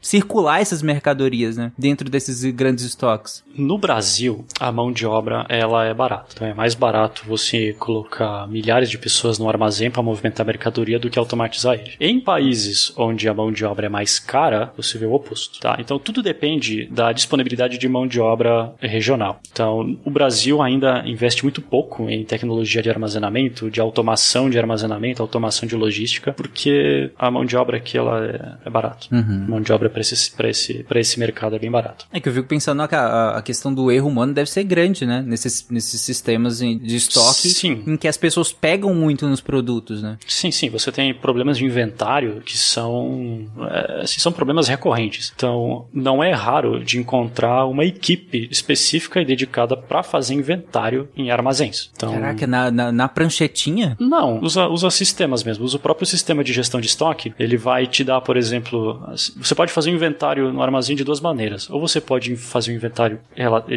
circular essas mercadorias, né? Dentro desses grandes estoques. No Brasil, a mão de obra ela é barata. Então é mais barato você colocar milhares de pessoas no armazém para movimentar a mercadoria do que automatizar ele. Em países onde a mão de obra é mais cara, você vê o oposto. Tá? Então tudo depende da disponibilidade de mão de obra regional. Então o Brasil ainda investe muito pouco em tecnologia de armazenamento, de automação de armazenamento, automação de logística, porque a mão de obra aqui ela é, é barato. A mão de obra para esse, pra esse, pra esse mercado é bem barato. É que eu fico pensando que a, a questão do erro humano deve ser grande, né? Nesses, nesses sistemas em- de estoque Sim. em que as pessoas pegam muito nos produtos, né? Sim, sim, você tem problemas de inventário que são, é, assim, são problemas recorrentes. Então, não é raro de encontrar uma equipe específica e dedicada para fazer inventário em armazéns. Então, Caraca, na, na, na pranchetinha? não, usa, usa sistemas mesmo. Usa o próprio sistema de gestão de estoque. Ele vai te dar, por exemplo, você pode fazer um inventário no armazém de duas maneiras. Ou você pode fazer um inventário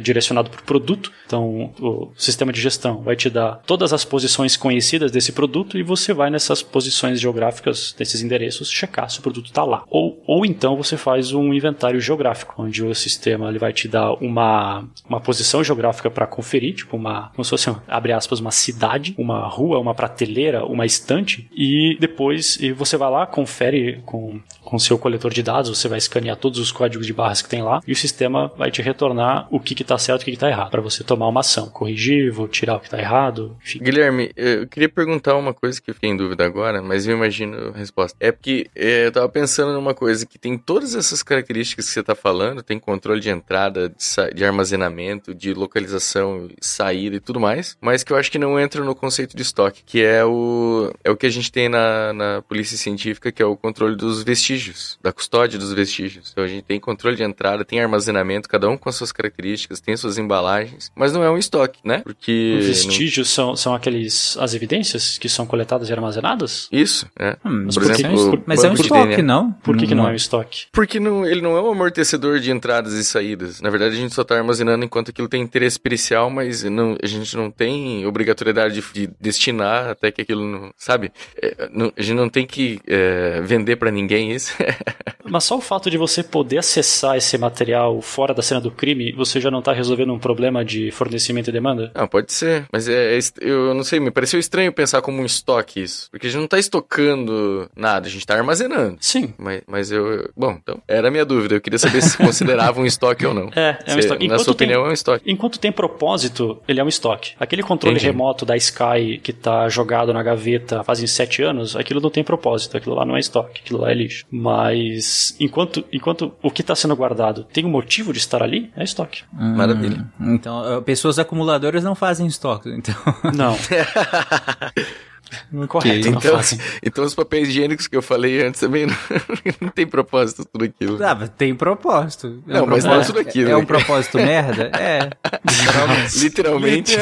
direcionado por produto. Então, o sistema de gestão vai te dar todas as posições conhecidas desse produto e você vai nessas posições geográficas, desses endereços, checar se o produto está lá. Ou, ou então você faz um inventário geográfico, onde o sistema ele vai te dar uma, uma posição geográfica para conferir, tipo uma, como se fosse, abre aspas, uma cidade, uma rua, uma prateleira, uma estante, e depois e você vai lá, confere com com seu coletor de dados, você vai escanear todos os códigos de barras que tem lá, e o sistema vai te retornar o que está certo e o que está errado, para você tomar uma ação, corrigir, vou tirar o que está errado, enfim. Guilherme, eu queria perguntar uma coisa que eu fiquei em dúvida agora, mas eu imagino a resposta. É porque é, eu tava pensando numa coisa que tem todas essas características que você está falando, tem controle de entrada, de, de, armazenamento, de localização, saída e tudo mais, mas que eu acho que não entra no conceito de estoque, que é o, é o que a gente tem na, na polícia científica, que é o controle dos vestígios, da custódia dos vestígios. Então a gente tem controle de entrada, tem armazenamento, cada um com as suas características, tem suas embalagens, mas não é um estoque, né? Porque... Os vestígios não... são, são aqueles, as evidências que são coletadas e armazenadas? Isso, é. Hum, por exemplo, mas é um estoque, não? Por que, que não é um estoque? Porque não, ele não é um amortecedor de entradas e saídas. Na verdade, a gente só está armazenando enquanto aquilo tem interesse pericial, mas não, a gente não tem obrigatoriedade de, de destinar até que aquilo não. Sabe? É, não, a gente não tem que é, vender para ninguém isso. mas só o fato de você poder acessar esse material fora da cena do crime, você já não está resolvendo um problema de fornecimento e demanda? Não, pode ser. Mas é, é, eu não sei, me pareceu estranho pensar como um estoque isso. Porque a gente não está estocando nada, a gente está armazenando. Sim. Mas, mas eu. Bom, então, era a minha dúvida. Eu queria saber se considerava um estoque ou não. É, é um estoque. Na sua opinião, tem, é um estoque. Enquanto tem propósito, ele é um estoque. Aquele controle Entendi. remoto da Sky que tá jogado na gaveta fazem sete anos, aquilo não tem propósito. Aquilo lá não é estoque, aquilo lá é lixo. Mas enquanto, enquanto o que está sendo guardado tem um motivo de estar ali, é estoque. Hum, Maravilha. Então, pessoas acumuladoras não fazem estoque, então. Não. Correto, então, então os papéis higiênicos que eu falei antes também não, não tem propósito tudo aquilo. Ah, tem propósito. É não, um mas propósito, não é tudo aquilo. É, é um propósito merda? É. Literalmente. Literalmente.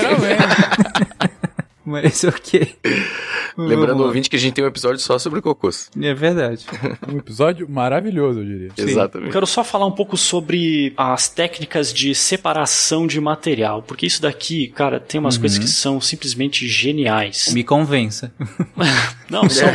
Mas ok. Lembrando, ouvinte, que a gente tem um episódio só sobre cocôs. É verdade. um episódio maravilhoso, eu diria. Sim. Exatamente. Eu quero só falar um pouco sobre as técnicas de separação de material, porque isso daqui, cara, tem umas uhum. coisas que são simplesmente geniais. Me convença. Não, são,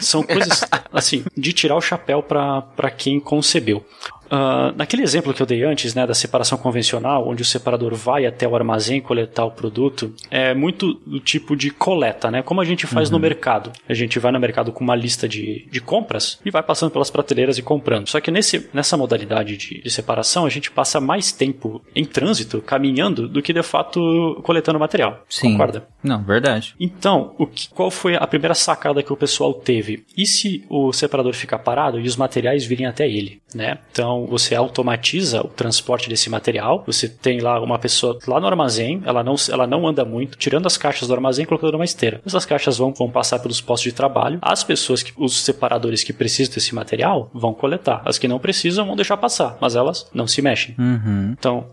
são coisas, assim, de tirar o chapéu para quem concebeu. Uh, naquele exemplo que eu dei antes, né, da separação convencional, onde o separador vai até o armazém coletar o produto, é muito do tipo de coleta, né? Como a gente faz uhum. no mercado. A gente vai no mercado com uma lista de, de compras e vai passando pelas prateleiras e comprando. Só que nesse, nessa modalidade de, de separação, a gente passa mais tempo em trânsito, caminhando, do que de fato coletando material. Sim. Concorda? Não, verdade. Então, o que, qual foi a primeira sacada que o pessoal teve? E se o separador ficar parado e os materiais virem até ele, né? Então, então você automatiza o transporte desse material. Você tem lá uma pessoa lá no armazém, ela não, ela não anda muito, tirando as caixas do armazém e colocando numa esteira. Essas caixas vão, vão passar pelos postos de trabalho. As pessoas, que, os separadores que precisam desse material, vão coletar. As que não precisam vão deixar passar, mas elas não se mexem. Uhum. Então,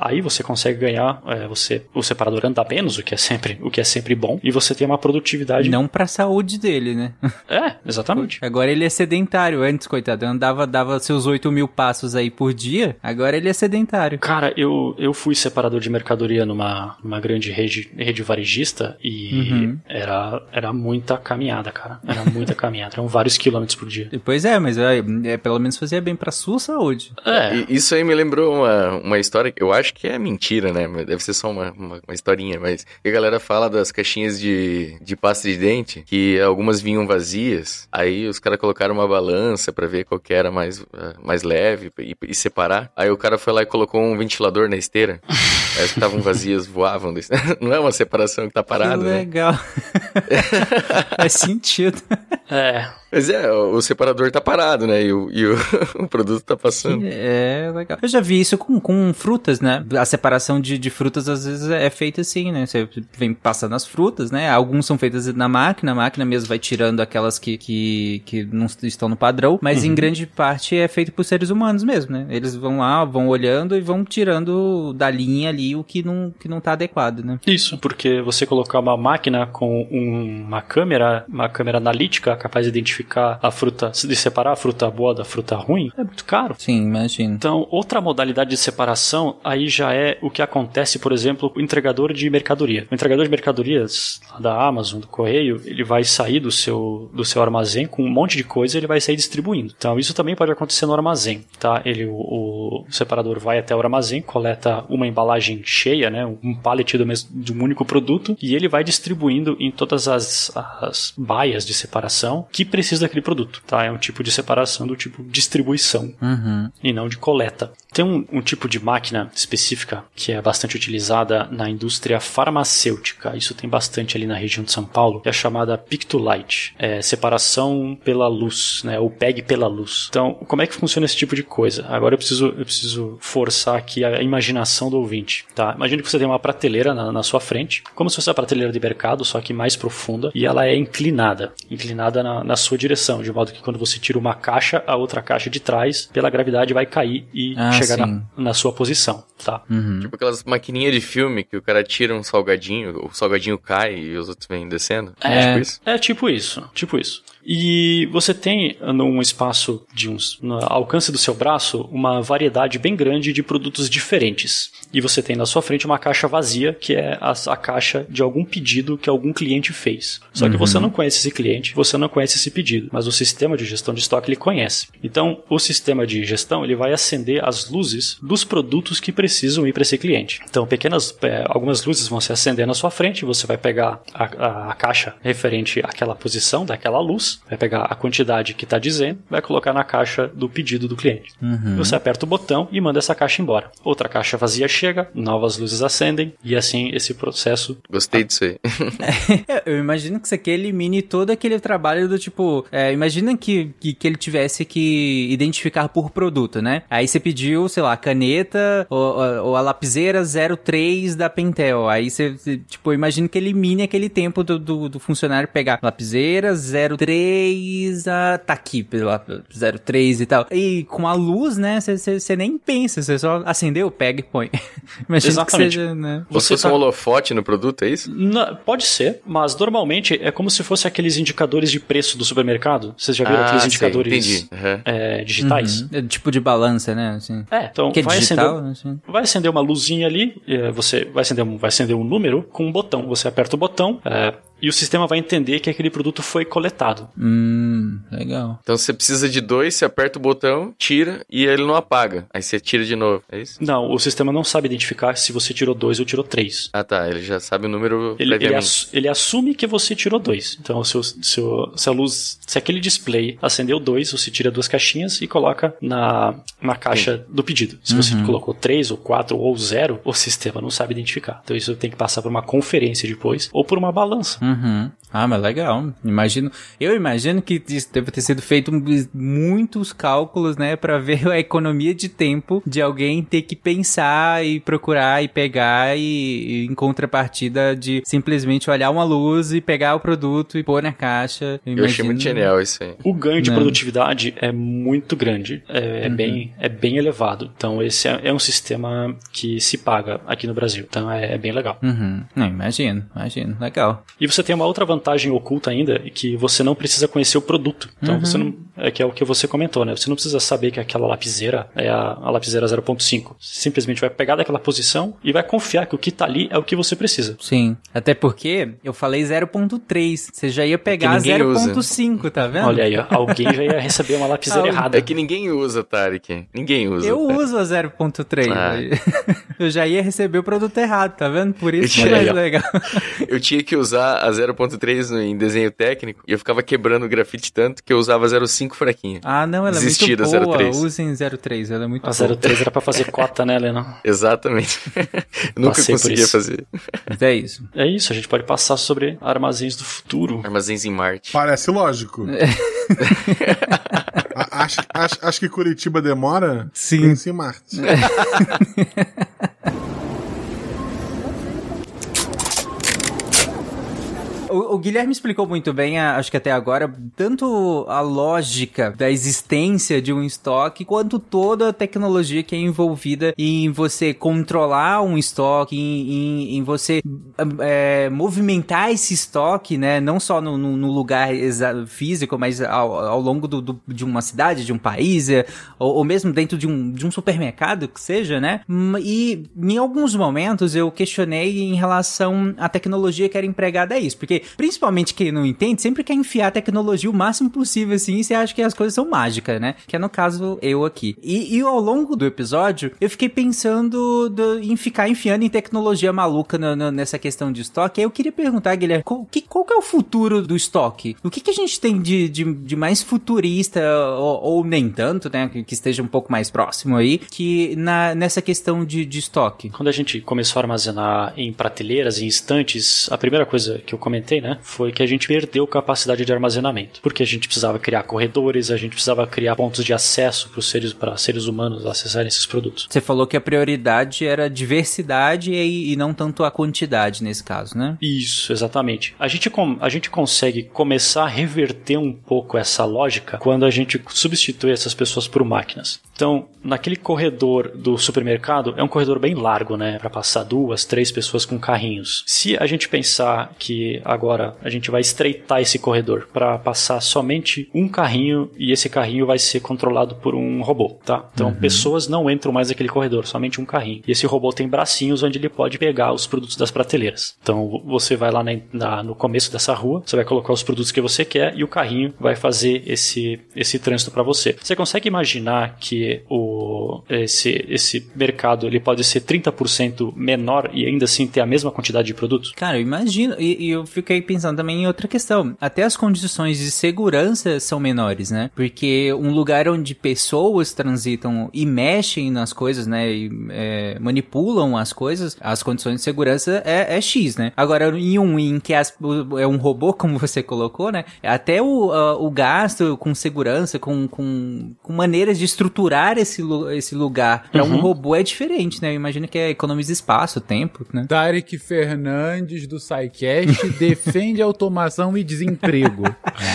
aí você consegue ganhar, é, você, o separador anda menos, o que é sempre, o que é sempre bom, e você tem uma produtividade. Não para a saúde dele, né? É, exatamente. Agora ele é sedentário. Antes, coitado, andava, dava seus 8 mil passos passos aí por dia, agora ele é sedentário. Cara, eu, eu fui separador de mercadoria numa, numa grande rede, rede varejista e uhum. era, era muita caminhada, cara. Era muita caminhada. Eram vários quilômetros por dia. Pois é, mas é, é, pelo menos fazia bem pra sua saúde. É. isso aí me lembrou uma, uma história que eu acho que é mentira, né? Deve ser só uma, uma, uma historinha, mas a galera fala das caixinhas de, de pasta de dente, que algumas vinham vazias, aí os caras colocaram uma balança para ver qual que era mais, mais leve leve e, e, separar. Aí o cara foi lá e colocou um ventilador na esteira. Aí as que estavam vazias voavam. Não é uma separação que tá parada. Que né? legal. Né? Faz sentido. É. Mas é, o separador tá parado, né? E o, e o, o produto tá passando. É, legal. Eu já vi isso com, com frutas, né? A separação de, de frutas às vezes é feita assim, né? Você vem passando as frutas, né? Alguns são feitas na máquina, a máquina mesmo vai tirando aquelas que, que, que não estão no padrão, mas uhum. em grande parte é feito por seres humanos mesmo, né? Eles vão lá, vão olhando e vão tirando da linha ali o que não, que não tá adequado, né? Isso, porque você colocar uma máquina com um, uma câmera, uma câmera analítica capaz de identificar identificar a fruta, de separar a fruta boa da fruta ruim, é muito caro. Sim, imagino. Então, outra modalidade de separação aí já é o que acontece, por exemplo, o entregador de mercadoria. O entregador de mercadorias da Amazon, do correio, ele vai sair do seu, do seu armazém com um monte de coisa e ele vai sair distribuindo. Então, isso também pode acontecer no armazém, tá? Ele, o, o separador vai até o armazém, coleta uma embalagem cheia, né? Um pallet do mesmo, de um único produto e ele vai distribuindo em todas as, as baias de separação que precisam precisa daquele produto, tá? É um tipo de separação do tipo distribuição Uhum. e não de coleta. Tem um, um tipo de máquina específica que é bastante utilizada na indústria farmacêutica. Isso tem bastante ali na região de São Paulo, que é chamada Pictolite, é separação pela luz, né? Ou PEG pela luz. Então, como é que funciona esse tipo de coisa? Agora eu preciso, eu preciso forçar aqui a imaginação do ouvinte, tá? Imagina que você tem uma prateleira na, na sua frente, como se fosse a prateleira de mercado, só que mais profunda, e ela é inclinada, inclinada na, na sua direção, de modo que quando você tira uma caixa, a outra caixa de trás, pela gravidade, vai cair e Ah, chegar na, na sua posição, tá? Uhum. Tipo aquelas maquininhas de filme que o cara tira um salgadinho, o salgadinho cai e os outros vêm descendo. É. Tipo isso. É tipo isso, tipo isso. E você tem num espaço de uns no alcance do seu braço uma variedade bem grande de produtos diferentes. E você tem na sua frente uma caixa vazia, que é a, a caixa de algum pedido que algum cliente fez. Só que você não conhece esse cliente, você não conhece esse pedido, mas o sistema de gestão de estoque ele conhece. Então, o sistema de gestão ele vai acender as luzes dos produtos que precisam ir para esse cliente. Então, pequenas, é, algumas luzes vão se acender na sua frente, você vai pegar a, a- a caixa referente àquela posição daquela luz, vai pegar a quantidade que está dizendo, vai colocar na caixa do pedido do cliente. Você aperta o botão e manda essa caixa embora. Outra caixa vazia chega, novas luzes acendem e assim esse processo Gostei disso aí. É, Eu imagino que isso aqui elimine todo aquele trabalho do tipo. é, imagina que, que, que ele tivesse que identificar por produto, né? Aí você pediu, sei lá, a caneta ou, ou a lapiseira 03 da Pentel. Aí você, tipo, eu imagino que elimine aquele tempo do, do, do funcionário pegar lapiseira 03, ah, tá aqui, pela 03 e tal. E com a luz, né? Você- nem pensa, você só acendeu, pega e põe. imagino Exatamente. que seja, né? Você fosse tá- um holofote no produto, é isso? Na- pode ser, mas normalmente é como se fosse aqueles indicadores de preço do supermercado. Vocês já viram aqueles sei, indicadores. Aham. é, digitais? Uhum. É tipo de balança, né? Assim. É, então Que é vai digital, acender, assim. vai acender uma luzinha ali, é, você vai acender, um, vai acender um número com um botão. Você aperta o botão é, e o sistema vai entender que aquele produto foi coletado. Hum, legal. Então você precisa de dois, você aperta o botão, tira e ele não apaga. Aí você tira de novo, é isso? Não, o sistema não sabe identificar se você tirou dois ou tirou três. Ah tá, ele já sabe o número Ele, ele, assu- ele assume que você tirou dois. Então, se, o- se, o- se a luz, se aquele display acendeu dois, você tira duas caixinhas e coloca na, na caixa do pedido. Se você colocou três ou quatro ou zero, o sistema não sabe identificar. Então, isso tem que passar por uma conferência depois ou por uma balança. Uhum. mhm Ah, mas legal. Imagino. Eu imagino que isso deve ter sido feito muitos cálculos, né, Pra ver a economia de tempo de alguém ter que pensar e procurar e pegar e, e em contrapartida de simplesmente olhar uma luz e pegar o produto e pôr na caixa. Eu achei muito genial isso aí. O ganho de Não. produtividade é muito grande, é, é bem, é bem elevado. Então, esse é, é um sistema que se paga aqui no Brasil. Então, é, é bem legal. Uhum. Não, imagino, imagino. Legal. E você tem uma outra vantagem oculta ainda, que você não precisa conhecer o produto. Então, você não, é que é o que você comentou, né? Você não precisa saber que aquela lapiseira é a, a lapiseira 0.5. Você simplesmente vai pegar daquela posição e vai confiar que o que tá ali é o que você precisa. Sim. Até porque eu falei 0.3. Você já ia pegar usa. 0.5, tá vendo? Olha aí, ó, alguém já ia receber uma lapiseira Ah, errada. É que ninguém usa, Tarek. Ninguém usa. Eu Tarek. uso a 0.3. Ah. Eu já ia receber o produto errado, tá vendo? Por isso que é mais legal. Eu tinha que usar a 0.3 no- em desenho técnico e eu ficava quebrando o grafite tanto que eu usava 0.5 fraquinha. Ah, não, ela Desisti é muito boa. 03. Usem 03, ela é muito A boa. 03 era pra fazer cota, né, Lena? Exatamente. Eu Nunca conseguia fazer. Mas é isso. É isso, a gente pode passar sobre armazéns do futuro. Armazéns em Marte. Parece lógico. A- acho, acho, acho que Curitiba demora. Sim. Pense em Marte. O, o Guilherme explicou muito bem, acho que até agora, tanto a lógica da existência de um estoque, quanto toda a tecnologia que é envolvida em você controlar um estoque, em, em- em você é, movimentar esse estoque, né? Não só no, no- no lugar físico, mas ao, ao longo do- do- de uma cidade, de um país, é, ou, ou mesmo dentro de um, de um supermercado, que seja, né? Hum, E em alguns momentos eu questionei em relação à tecnologia que era empregada a isso, porque Porque, principalmente quem não entende, sempre quer enfiar a tecnologia o máximo possível, assim, e você acha que as coisas são mágicas, né? Que é no caso eu aqui. E, e ao longo do episódio, eu fiquei pensando do, em ficar enfiando em tecnologia maluca no, no, nessa questão de estoque. Aí eu queria perguntar, Guilherme, qual que, qual que é o futuro do estoque? O que, que a gente tem de, de, de mais futurista, ou, ou, nem tanto, né? Que, que, esteja um pouco mais próximo aí, que na, nessa questão de, de estoque? Quando a gente começou a armazenar em prateleiras, em estantes, a primeira coisa que eu comentei, né? Foi que a gente perdeu capacidade de armazenamento. Porque a gente precisava criar corredores, a gente precisava criar pontos de acesso para os seres, para seres humanos acessarem esses produtos. Você falou que a prioridade era diversidade e, e não tanto a quantidade nesse caso, né? Isso, exatamente. A gente, a gente consegue começar a reverter um pouco essa lógica quando a gente substitui essas pessoas por máquinas. Então, naquele corredor do supermercado, é um corredor bem largo, né? Para passar duas, três pessoas com carrinhos. Se a gente pensar que agora a gente vai estreitar esse corredor para passar somente um carrinho e esse carrinho vai ser controlado por um robô, tá? Então, uhum. pessoas não entram mais naquele corredor, somente um carrinho. E esse robô tem bracinhos onde ele pode pegar os produtos das prateleiras. Então, você vai lá na, na, no começo dessa rua, você vai colocar os produtos que você quer e o carrinho vai fazer esse, esse trânsito para você. Você consegue imaginar que o, esse, esse mercado ele pode ser 30% menor e ainda assim ter a mesma quantidade de produtos? Cara, eu imagino. E, e, eu fiquei pensando também em outra questão. Até as condições de segurança são menores, né? Porque um lugar onde pessoas transitam e mexem nas coisas, né? E é, manipulam as coisas, as condições de segurança é, é X, né? Agora, em um em que as, é um robô, como você colocou, né? Até o, uh, o gasto com segurança, com, com, com maneiras de estruturar esse, esse lugar para uhum. um robô é diferente, né? Eu imagino que é economiza espaço, tempo, né? Tarek Fernandes do SciCast defende automação e desemprego.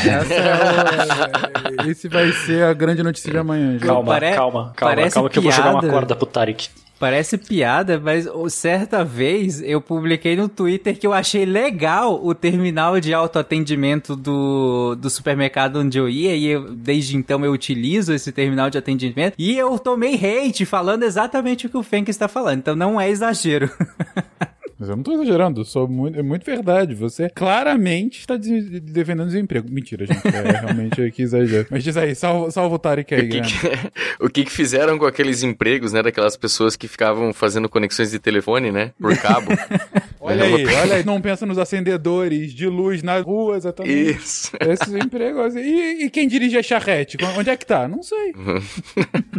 Essa é, esse vai ser a grande notícia de amanhã. Calma, Pare... calma, calma, calma que eu vou jogar uma corda pro Tarek. Parece piada, mas certa vez eu publiquei no Twitter que eu achei legal o terminal de autoatendimento do, do supermercado onde eu ia, e eu, desde então eu utilizo esse terminal de atendimento, e eu tomei hate falando exatamente o que o Fenk está falando, então não é exagero. Mas eu não tô exagerando, sou muito, é muito verdade. Você claramente está de, defendendo desemprego. Mentira, gente. É realmente aqui exagero. Mas diz aí, salva, salva o Tarek aí, o que, que, o que, que fizeram com aqueles empregos, né? Daquelas pessoas que ficavam fazendo conexões de telefone, né? Por cabo. olha aí, olha aí. Não pensa nos acendedores de luz nas ruas, exatamente. Isso. Esses empregos. E, e quem dirige a charrete? Onde é que tá? Não sei.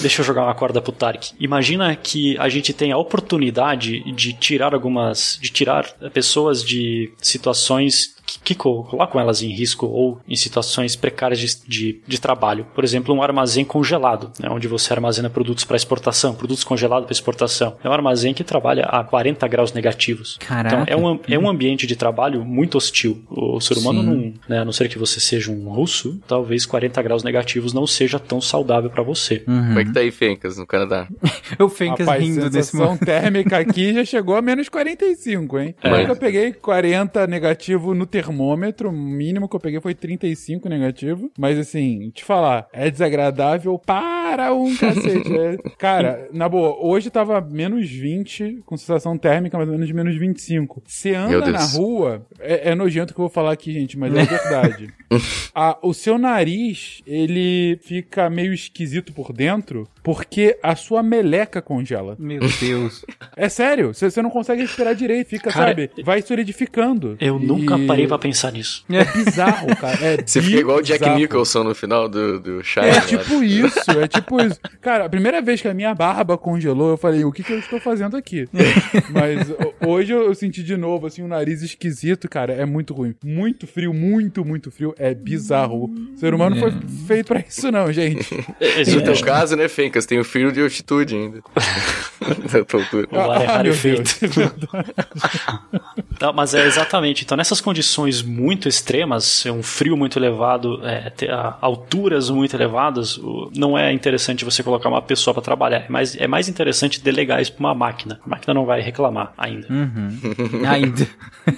Deixa eu jogar uma corda pro Tarek. Imagina que a gente tem a oportunidade de tirar algumas. de tirar pessoas de situações que colocam elas em risco ou em situações precárias de, de, de trabalho. Por exemplo, um armazém congelado, né, onde você armazena produtos para exportação, produtos congelados para exportação. É um armazém que trabalha a 40 graus negativos. Caraca. Então é um, é um ambiente de trabalho muito hostil. O ser humano não, né, a não ser que você seja um russo, talvez 40 graus negativos não seja tão saudável para você. Uhum. Como é que tá aí, Fencas, no Canadá? o Fencas Rapaz, rindo desse momento. térmica aqui já chegou a menos 45, hein? É. Eu peguei 40 negativo no termômetro termômetro, o mínimo que eu peguei foi 35 negativo. Mas assim, te falar, é desagradável para um cacete. É... Cara, na boa, hoje tava menos 20, com sensação térmica mais ou menos de menos 25. Você anda na rua, é, é, nojento que eu vou falar aqui, gente, mas é verdade. a, o seu nariz, ele fica meio esquisito por dentro, porque a sua meleca congela. Meu Deus. É sério, você não consegue respirar direito, fica, Cara, sabe, vai solidificando. Eu e... nunca parei pra pensar nisso. É bizarro, cara. É Você fica igual o Jack Nicholson no final do, do Shine. É tipo isso, é tipo isso. Cara, a primeira vez que a minha barba congelou, eu falei, o que, que eu estou fazendo aqui? Mas hoje eu senti de novo, assim, um nariz esquisito, cara, é muito ruim. Muito frio, muito, muito frio. É bizarro. O ser humano é. foi feito pra isso não, gente. É, no teu caso, né, Fencas, tem o frio de altitude ainda. da tua altura. Ah, ah, tá, mas é exatamente. Então, nessas condições muito extremas, um frio muito elevado, é, alturas muito elevadas, não é interessante você colocar uma pessoa para trabalhar. É mais, é mais interessante delegar isso para uma máquina. A máquina não vai reclamar ainda. Uhum. ainda.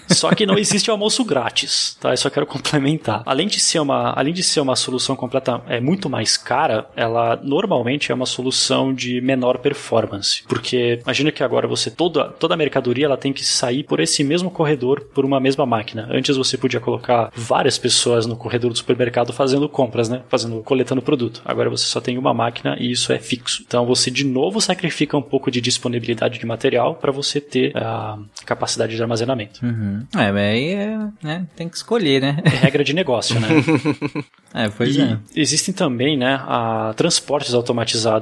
Só que não existe almoço grátis, tá? Eu só quero complementar. Além de ser uma, além de ser uma solução completa, é muito mais cara, ela normalmente é uma solução de menor performance, porque imagina que agora você toda toda a mercadoria ela tem que sair por esse mesmo corredor por uma mesma máquina. Antes você podia colocar várias pessoas no corredor do supermercado fazendo compras, né? Fazendo, coletando produto. Agora você só tem uma máquina e isso é fixo. Então você de novo sacrifica um pouco de disponibilidade de material para você ter a capacidade de armazenamento. Uhum. É, mas aí é, né, tem que escolher, né? É regra de negócio, né? é, pois e é. Existem também, né, a, transportes automatizados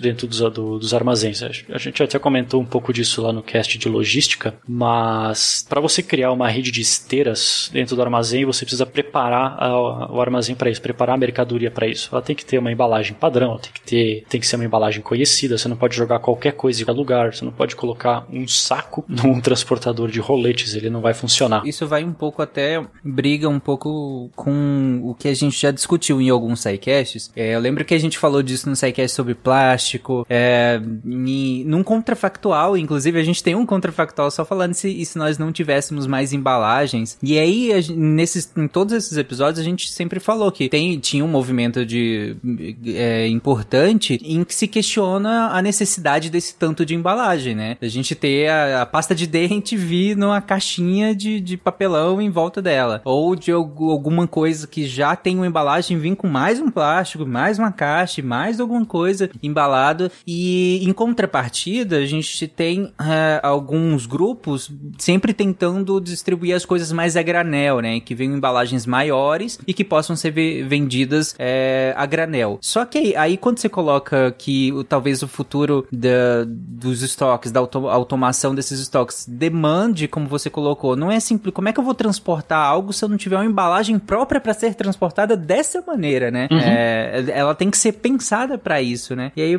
dentro dos, do, dos armazéns. A gente até comentou um pouco disso lá no cast de logística, mas para você criar uma rede de esteiras dentro do armazém, você precisa preparar a, o armazém para isso, preparar a mercadoria para isso. Ela tem que ter uma embalagem padrão, tem que ter, tem que ser uma embalagem conhecida. Você não pode jogar qualquer coisa em qualquer lugar. Você não pode colocar um saco num transportador de roletes, ele não vai funcionar. Isso vai um pouco até briga um pouco com o que a gente já discutiu em alguns sidecasts. É, eu lembro que a gente falou disso no sidecast sobre plástico, é, em, num contrafactual, inclusive a gente tem um contrafactual só falando se, se nós não tivéssemos mais embalagens. E aí, a, nesses, em todos esses episódios, a gente sempre falou que tem, tinha um movimento de é, importante em que se questiona a necessidade desse tanto de embalagem, né? A gente ter a, a pasta de dente vir numa caixinha de, de papelão em volta dela. Ou de alguma coisa que já tem uma embalagem vir com mais um plástico, mais uma caixa, mais alguma coisa embalado. E em contrapartida, a gente tem uh, alguns grupos sempre tentando distribuir as coisas mais a granel, né? Que venham embalagens maiores e que possam ser vendidas é, a granel. Só que aí, aí, quando você coloca que talvez o futuro da, dos estoques, da auto, automação desses estoques, demande, como você colocou, não é simples. Como é que eu vou transportar algo se eu não tiver uma embalagem própria para ser transportada dessa maneira, né? Uhum. É, ela tem que ser pensada para isso, né? E aí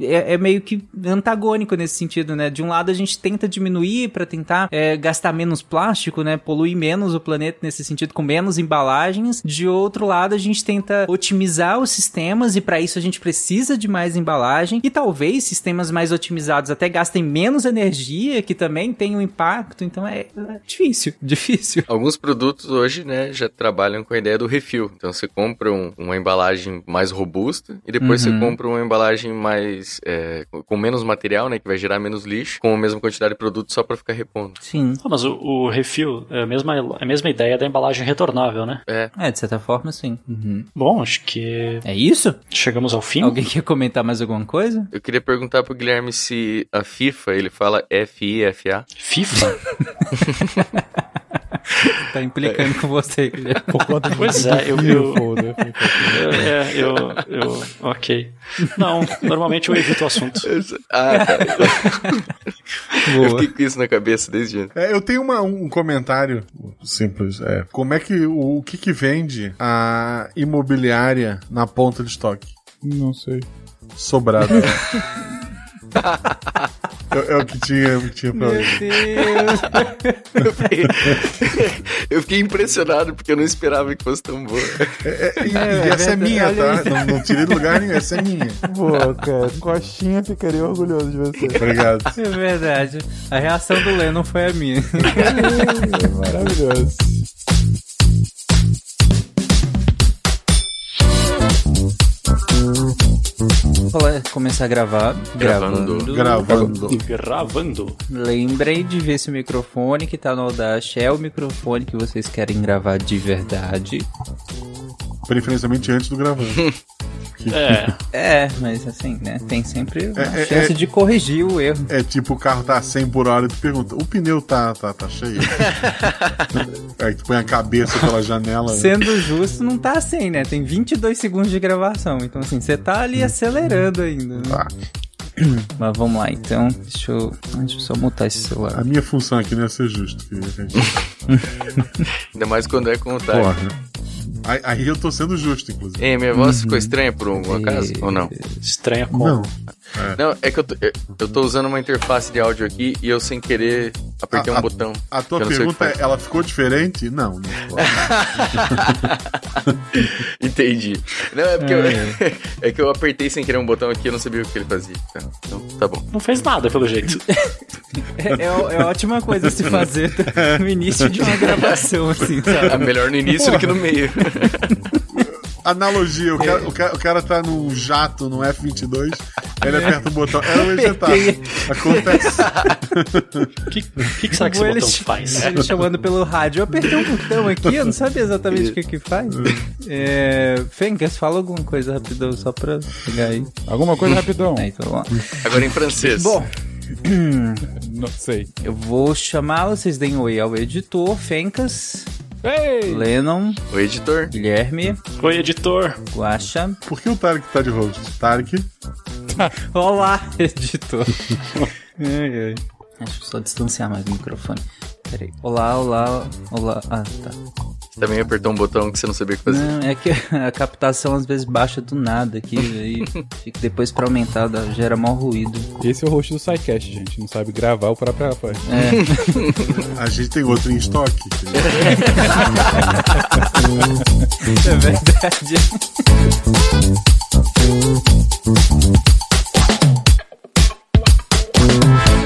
é, é, meio que antagônico nesse sentido, né? De um lado a gente tenta diminuir para tentar é, gastar menos plástico, né? Poluir menos o planeta nesse sentido com menos embalagens. De outro lado a gente tenta otimizar os sistemas e para isso a gente precisa de mais embalagem e talvez sistemas mais otimizados até gastem menos energia, que também tem um impacto. Então é, é difícil, difícil. Alguns produtos hoje, né, já trabalham com a ideia do refil. Então você compra um, uma embalagem mais robusta e depois uhum. você compra uma embalagem mais é, com menos material, né, que vai gerar menos lixo, com a mesma quantidade de produto só para ficar repondo. Sim. Ah, mas o, o, refil é a mesma, é a mesma ideia da embalagem retornável, né? É. É, de certa forma, sim. Uhum. Bom, acho que. É isso? Chegamos ao fim. Alguém quer comentar mais alguma coisa? Eu queria perguntar pro Guilherme se a FIFA, ele fala F-I-F-A. FIFA? tá implicando é. com você, Guilherme. Por conta pois é, eu, eu, eu, é, eu, eu, ok. Não, normalmente eu evito o assunto. Ah, tá. eu fiquei com isso na cabeça desde antes. É, eu tenho uma, um comentário simples. É, como é que o, o que, que vende a imobiliária na ponta de estoque? Não sei. Sobrado. É, é, o que tinha, o que tinha pra Meu Deus. eu, fiquei, eu fiquei impressionado porque eu não esperava que fosse tão boa. É, é, e, é, essa é minha, tá? Não, não tirei do lugar nenhum, essa é minha. Boa, cara. Coxinha ficaria orgulhoso de você. Obrigado. É verdade. A reação do Lennon foi a minha. É, maravilhoso. começar a gravar. Gravando. Gravando. Gravando. Lembrem de ver se o microfone que tá no Audacity é o microfone que vocês querem gravar de verdade. Preferencialmente antes do gravando. É. É, mas assim, né? Tem sempre a é, é, chance é, de corrigir o erro. É tipo o carro tá a 100 por hora e tu pergunta: o pneu tá, tá, tá cheio? Aí tu põe a cabeça pela janela. Né? Sendo justo, não tá a 100, né? Tem 22 segundos de gravação. Então, assim, você tá ali acelerando ainda. Né? Tá. Mas vamos lá, então. Deixa eu, deixa eu só mutar esse celular. A minha função aqui não é ser justo. Ainda mais quando é contar. Porra. Aí, eu tô sendo justo, inclusive. Ei, minha voz uhum. ficou estranha por algum acaso? Ou não? Estranha como? Não. É. Não, é que eu tô, eu tô usando uma interface de áudio aqui e eu sem querer apertei a, um a, botão. A tua pergunta é, ela ficou diferente? Não, não Entendi. Não, é porque é. Eu, é que eu apertei sem querer um botão aqui e eu não sabia o que ele fazia. Então, tá bom. Não fez nada, pelo jeito. é, é, é ótima coisa se fazer no início de uma gravação, assim, sabe? É melhor no início Porra. do que no meio. Analogia, o cara, o, cara, o cara tá num jato, no F-22, Ele aperta o botão. É o editar. Acontece. O que, que, que será que esse Ele, botão faz? ele chamando pelo rádio. Eu apertei um botão aqui, eu não sabia exatamente o que que faz. É, Fencas, fala alguma coisa rapidão só pra pegar aí. Alguma coisa rapidão. Aí, então. Agora em francês. Bom, Não sei. eu vou chamá-lo, vocês deem oi ao editor, Fencas, Ei! Lennon, O editor. Guilherme, Oi, editor. Guaxa. Por que o Tarek tá de host? Tarek, Olá, editor. ai, ai. Deixa eu só distanciar mais o microfone. Peraí. Olá, olá, olá. Ah, tá. Também apertou um botão que você não sabia o que fazer. Não, é que a captação às vezes baixa do nada aqui, aí fica depois pra aumentar, dá- gera mau ruído. Esse é o host do SciCast, gente. Não sabe gravar o próprio rapaz. a gente tem outro em estoque. É verdade.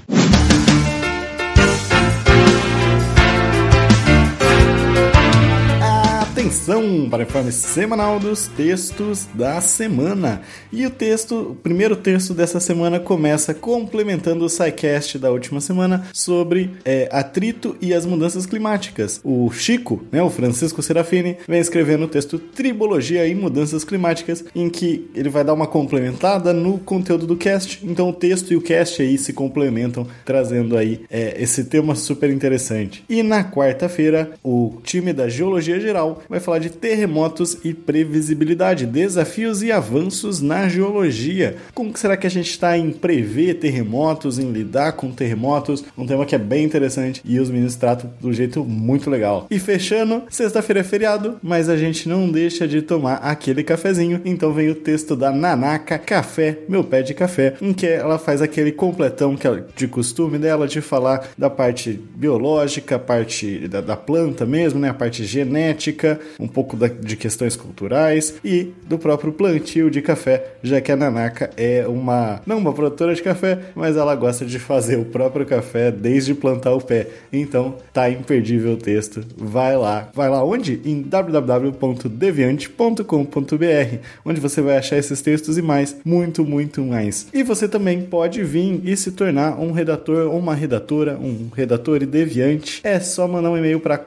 Atenção para o informe semanal dos textos da semana. E o texto, o primeiro texto dessa semana começa complementando o SciCast da última semana sobre é, atrito e as mudanças climáticas. O Chico, né, o Francisco Serafini, vem escrevendo o texto Tribologia e Mudanças Climáticas, em que ele vai dar uma complementada no conteúdo do cast. Então o texto e o cast aí se complementam, trazendo aí é, esse tema super interessante. E na quarta-feira, o time da Geologia Geral vai falar de terremotos e previsibilidade, desafios e avanços na geologia. Como será que a gente está em prever terremotos, em lidar com terremotos? Um tema que é bem interessante e os meninos tratam do jeito muito legal. E fechando, sexta-feira é feriado, mas a gente não deixa de tomar aquele cafezinho. Então vem o texto da Nanaka Café, meu pé de café, em que ela faz aquele completão que é de costume dela de falar da parte biológica, parte da, da planta mesmo, né? A parte genética, um pouco da- de questões culturais e do próprio plantio de café, já que a Nanaka é uma, não uma produtora de café, mas ela gosta de fazer o próprio café desde plantar o pé. Então, tá imperdível o texto. Vai lá. Vai lá onde? Em www.deviante.com.br, onde você vai achar esses textos e mais, muito, muito mais. E você também pode vir e se tornar um redator ou uma redatora, um redator e deviante. É só mandar um e-mail para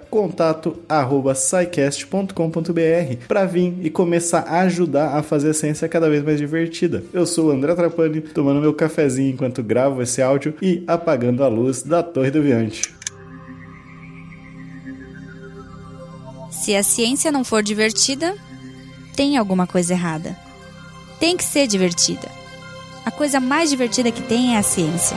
contato@scicast.com.br para vir e começar a ajudar a fazer a ciência cada vez mais divertida. Eu sou o André Trapani, tomando meu cafezinho enquanto gravo esse áudio e apagando a luz da Torre Deviante. Se a ciência não for divertida, tem alguma coisa errada. Tem que ser divertida. A coisa mais divertida que tem é a ciência.